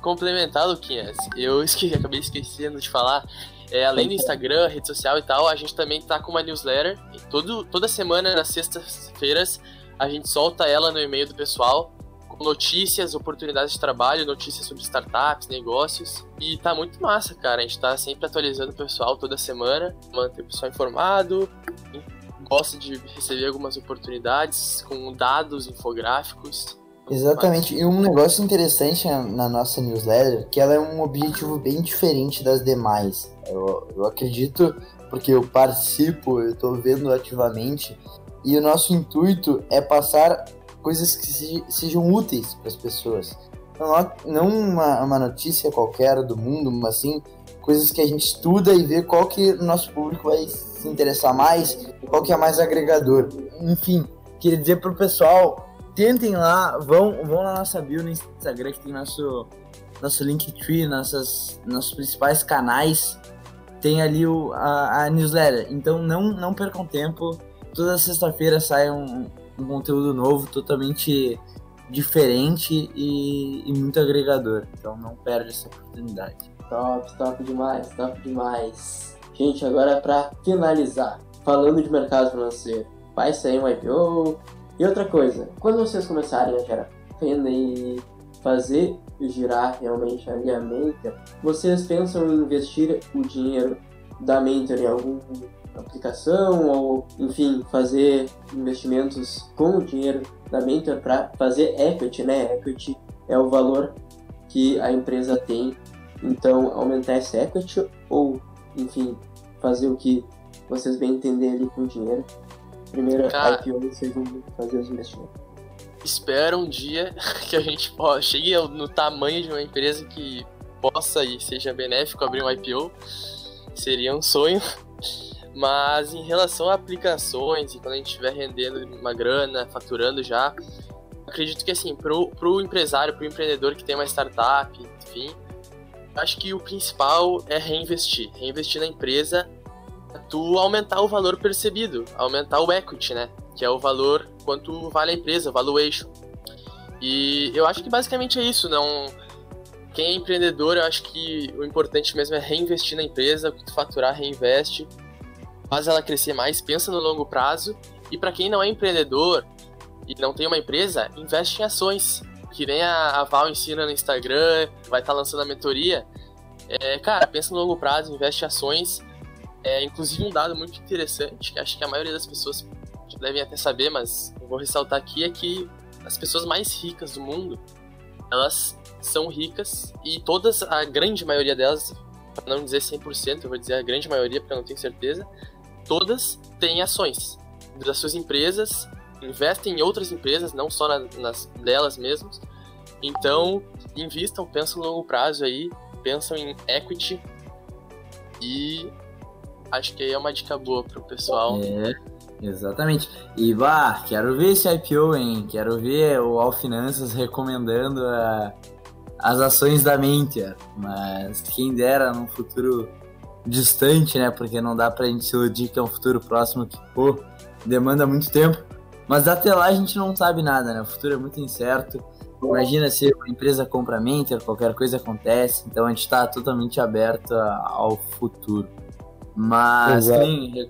Speaker 2: complementar, Luquinhas, eu esque acabei esquecendo de falar. É, além do Instagram, rede social e tal, a gente também tá com uma newsletter. Todo, toda semana, nas sextas-feiras, a gente solta ela no e-mail do pessoal notícias, oportunidades de trabalho, notícias sobre startups, negócios. E tá muito massa, cara. A gente tá sempre atualizando o pessoal toda semana, manter o pessoal informado. Gosta de receber algumas oportunidades com dados infográficos.
Speaker 3: Exatamente. E um negócio interessante na nossa newsletter, que ela é um objetivo bem diferente das demais. Eu, eu acredito, porque eu participo, eu estou vendo ativamente, e o nosso intuito é passar coisas que sejam úteis para as pessoas. Não, não uma, uma notícia qualquer do mundo, mas sim coisas que a gente estuda e vê qual que o nosso público vai se interessar mais, qual que é mais agregador. Enfim, queria dizer pro pessoal, tentem lá, vão, vão na nossa bio no Instagram que tem nosso nosso Linktree, nossas, nossos principais canais, tem ali o, a, a newsletter. Então não, não percam tempo. Toda sexta-feira sai um, um conteúdo novo, totalmente diferente e, e, muito agregador. Então não perde essa oportunidade.
Speaker 1: Top, top demais, top demais. Gente, agora para finalizar, falando de mercado financeiro, vai sair um IPO. E outra coisa, quando vocês começarem a gerar renda e fazer girar realmente a linha Mentor, vocês pensam em investir o dinheiro da Mentor em algum aplicação ou, enfim, fazer investimentos com o dinheiro da Mentor para fazer equity, né? Equity é o valor que a empresa tem. Então, aumentar esse equity ou, enfim, fazer o que vocês bem entenderem ali com o dinheiro. Primeiro, Cara, IPO, segundo, fazer os investimentos.
Speaker 2: Espero um dia que a gente chegue no tamanho de uma empresa que possa e seja benéfico abrir um IPO. Seria um sonho. Mas em relação a aplicações e quando a gente estiver rendendo uma grana, faturando já, acredito que assim, pro, pro empresário, pro empreendedor que tem uma startup, enfim, acho que o principal é reinvestir. Reinvestir na empresa tu aumentar o valor percebido, aumentar o equity, né? Que é o valor, quanto vale a empresa, valuation. E eu acho que basicamente é isso, não... Quem é empreendedor, eu acho que o importante mesmo é reinvestir na empresa, tu faturar, reinveste faz ela crescer mais, pensa no longo prazo. E para quem não é empreendedor e não tem uma empresa, investe em ações. Que nem a, Val ensina no Instagram, vai estar tá lançando a mentoria. É, cara, pensa no longo prazo, investe em ações. É, inclusive um dado muito interessante, que acho que a maioria das pessoas devem até saber, mas eu vou ressaltar aqui, é que as pessoas mais ricas do mundo, elas são ricas e todas, a grande maioria delas, para não dizer 100%, eu vou dizer a grande maioria porque eu não tenho certeza, todas têm ações das suas empresas, investem em outras empresas, não só na, nas delas mesmas. Então, invistam, pensam no longo prazo aí, pensam em equity e acho que aí é uma dica boa pro pessoal.
Speaker 3: É, exatamente. E bah, quero ver esse IPO, hein? Quero ver o All Finanças recomendando a, as ações da Mentia. Mas quem dera num futuro distante, né? Porque não dá pra gente se iludir que é um futuro próximo que, pô, demanda muito tempo. Mas até lá a gente não sabe nada, né? O futuro é muito incerto. Imagina se uma empresa compra a Mentor, qualquer coisa acontece. Então a gente está totalmente aberto ao futuro. Mas, sim,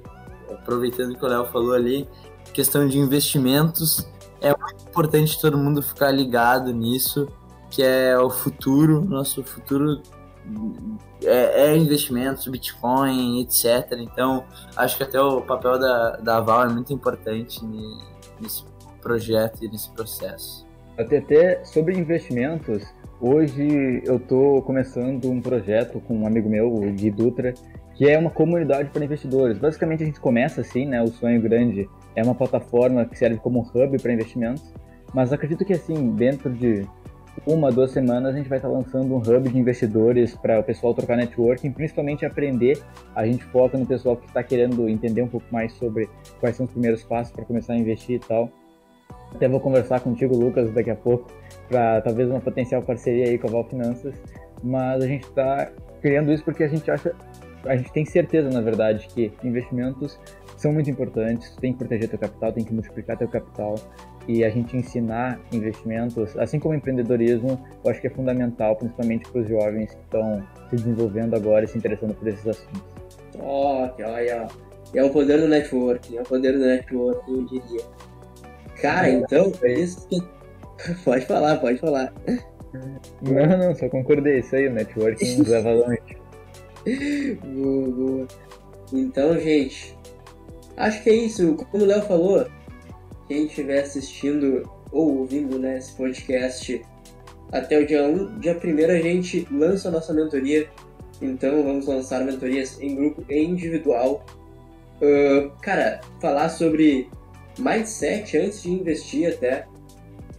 Speaker 3: aproveitando que o Léo falou ali, questão de investimentos, é muito importante todo mundo ficar ligado nisso, que é o futuro, nosso futuro é, é investimentos, Bitcoin, etc. Então, acho que até o papel da, da Val é muito importante nesse projeto e nesse processo.
Speaker 4: Até, até sobre investimentos, hoje eu estou começando um projeto com um amigo meu, o Gui Dutra, que é uma comunidade para investidores. Basicamente a gente começa assim, né? O sonho grande é uma plataforma que serve como hub para investimentos, mas acredito que assim, dentro de uma, duas semanas, a gente vai estar lançando um hub de investidores para o pessoal trocar networking, principalmente aprender. A gente foca no pessoal que está querendo entender um pouco mais sobre quais são os primeiros passos para começar a investir e tal. Até vou conversar contigo, Lucas, daqui a pouco, para talvez uma potencial parceria aí com a Val Finanças. Mas a gente está criando isso porque a gente acha, a gente tem certeza, na verdade, que investimentos são muito importantes. Tem que proteger teu capital, tem que multiplicar teu capital e a gente ensinar investimentos, assim como empreendedorismo, eu acho que é fundamental, principalmente para os jovens que estão se desenvolvendo agora e se interessando por esses assuntos.
Speaker 1: Ó, oh, olha, é o poder do networking, é o poder do networking, eu diria. Cara, então, é isso que... Pode falar, pode falar.
Speaker 4: Não, não, só concordei, isso aí, o networking leva longe.
Speaker 1: Boa, boa. Então, gente, acho que é isso. Como o Léo falou, quem estiver assistindo ou ouvindo né, esse podcast até o dia 1, dia 1 a gente lança a nossa mentoria. Então vamos lançar mentorias em grupo e individual. Uh, cara, falar sobre mindset antes de investir até.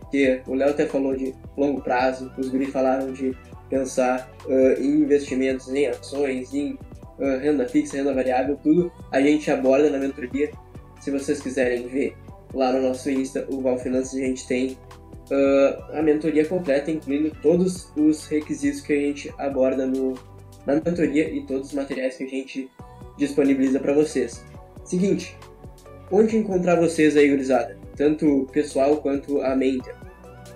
Speaker 1: Que o Léo até falou de longo prazo, os Guri falaram de pensar uh, em investimentos, em ações, em uh, renda fixa, renda variável, tudo a gente aborda na mentoria. Se vocês quiserem ver lá no nosso Insta, o Val Finanças, a gente tem uh, a mentoria completa, incluindo todos os requisitos que a gente aborda no, na mentoria e todos os materiais que a gente disponibiliza para vocês. Seguinte, onde encontrar vocês aí, gurizada? Tanto pessoal quanto a Mentor.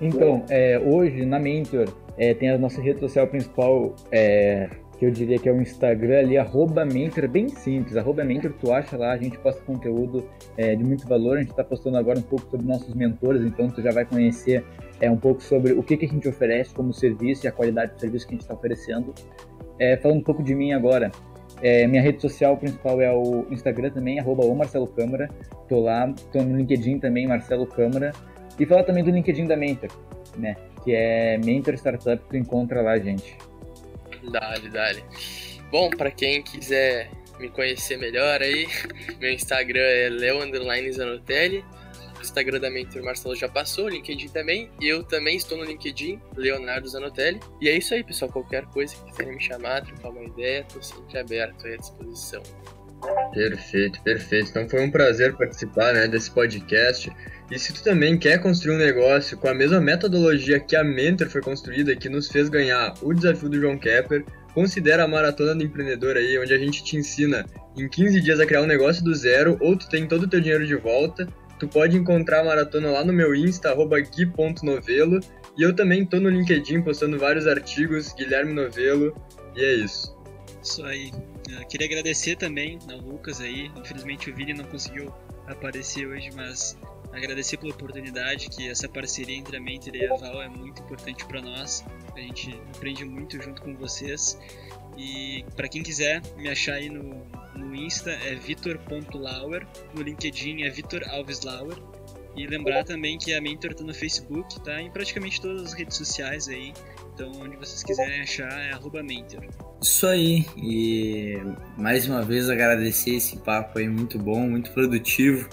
Speaker 4: Então, é, hoje na Mentor é, tem a nossa rede social principal, é, que eu diria que é o Instagram ali, arroba Mentor, bem simples, arroba Mentor, tu acha lá, a gente posta conteúdo é, de muito valor, a gente está postando agora um pouco sobre nossos mentores, então tu já vai conhecer é, um pouco sobre o que, que a gente oferece como serviço e a qualidade do serviço que a gente está oferecendo. É, falando um pouco de mim agora, é, minha rede social principal é o Instagram também, arroba o Marcelo Câmara. Tô lá, tô no LinkedIn também, Marcelo Câmara. E falar também do LinkedIn da Mentor, né? Que é Mentor Startup, tu encontra lá, gente.
Speaker 2: Dale, dale. Bom, para quem quiser me conhecer melhor aí, meu Instagram é leo_zanotelli. Instagram da Mentor Marcelo já passou, LinkedIn também. E eu também estou no LinkedIn, Leonardo Zanotelli. E é isso aí, pessoal. Qualquer coisa que quiserem me chamar, trocar uma ideia, estou sempre aberto à disposição.
Speaker 5: Perfeito, perfeito. Então foi um prazer participar né, desse podcast. E se tu também quer construir um negócio com a mesma metodologia que a Mentor foi construída, que nos fez ganhar o desafio do João Kepper, considera a Maratona do Empreendedor aí, onde a gente te ensina em 15 dias a criar um negócio do zero, ou tu tem todo o teu dinheiro de volta, Tu pode encontrar a maratona lá no meu Insta, gui.novelo. E eu também tô no LinkedIn postando vários artigos, Guilherme Novelo. E é isso.
Speaker 6: Isso aí. Eu queria agradecer também ao Lucas aí. Infelizmente o Vini não conseguiu aparecer hoje, mas agradecer pela oportunidade, que essa parceria entre a Mentor e a Val é muito importante para nós. A gente aprende muito junto com vocês. E para quem quiser me achar aí no no Insta é vitor.lauer, no LinkedIn é Vitor Alves Lauer. E lembrar também que a Mentor tá no Facebook, tá em praticamente todas as redes sociais aí. Então, onde vocês quiserem achar é Mentor.
Speaker 3: Isso aí, e mais uma vez agradecer esse papo aí muito bom, muito produtivo.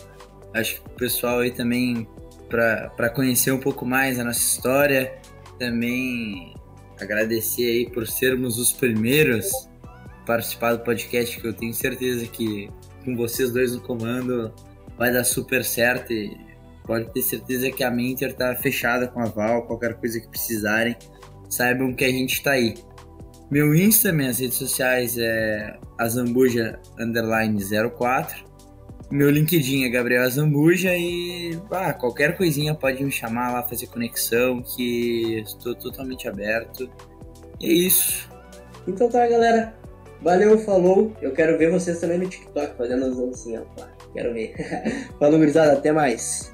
Speaker 3: Acho que o pessoal aí também, para conhecer um pouco mais a nossa história, também agradecer aí por sermos os primeiros a participar do podcast, que eu tenho certeza que com vocês dois no comando vai dar super certo e pode ter certeza que a Mentor tá fechada com a Val, qualquer coisa que precisarem, saibam que a gente tá aí. Meu Insta, minhas redes sociais é azambuja underline 04. Meu LinkedIn é Gabriel Azambuja e ah, qualquer coisinha pode me chamar lá, fazer conexão, que estou totalmente aberto. E é isso.
Speaker 1: Então tá, galera. Valeu, falou. Eu quero ver vocês também no TikTok fazendo as dancinhas. Quero ver. Falou, gurizada. Até mais.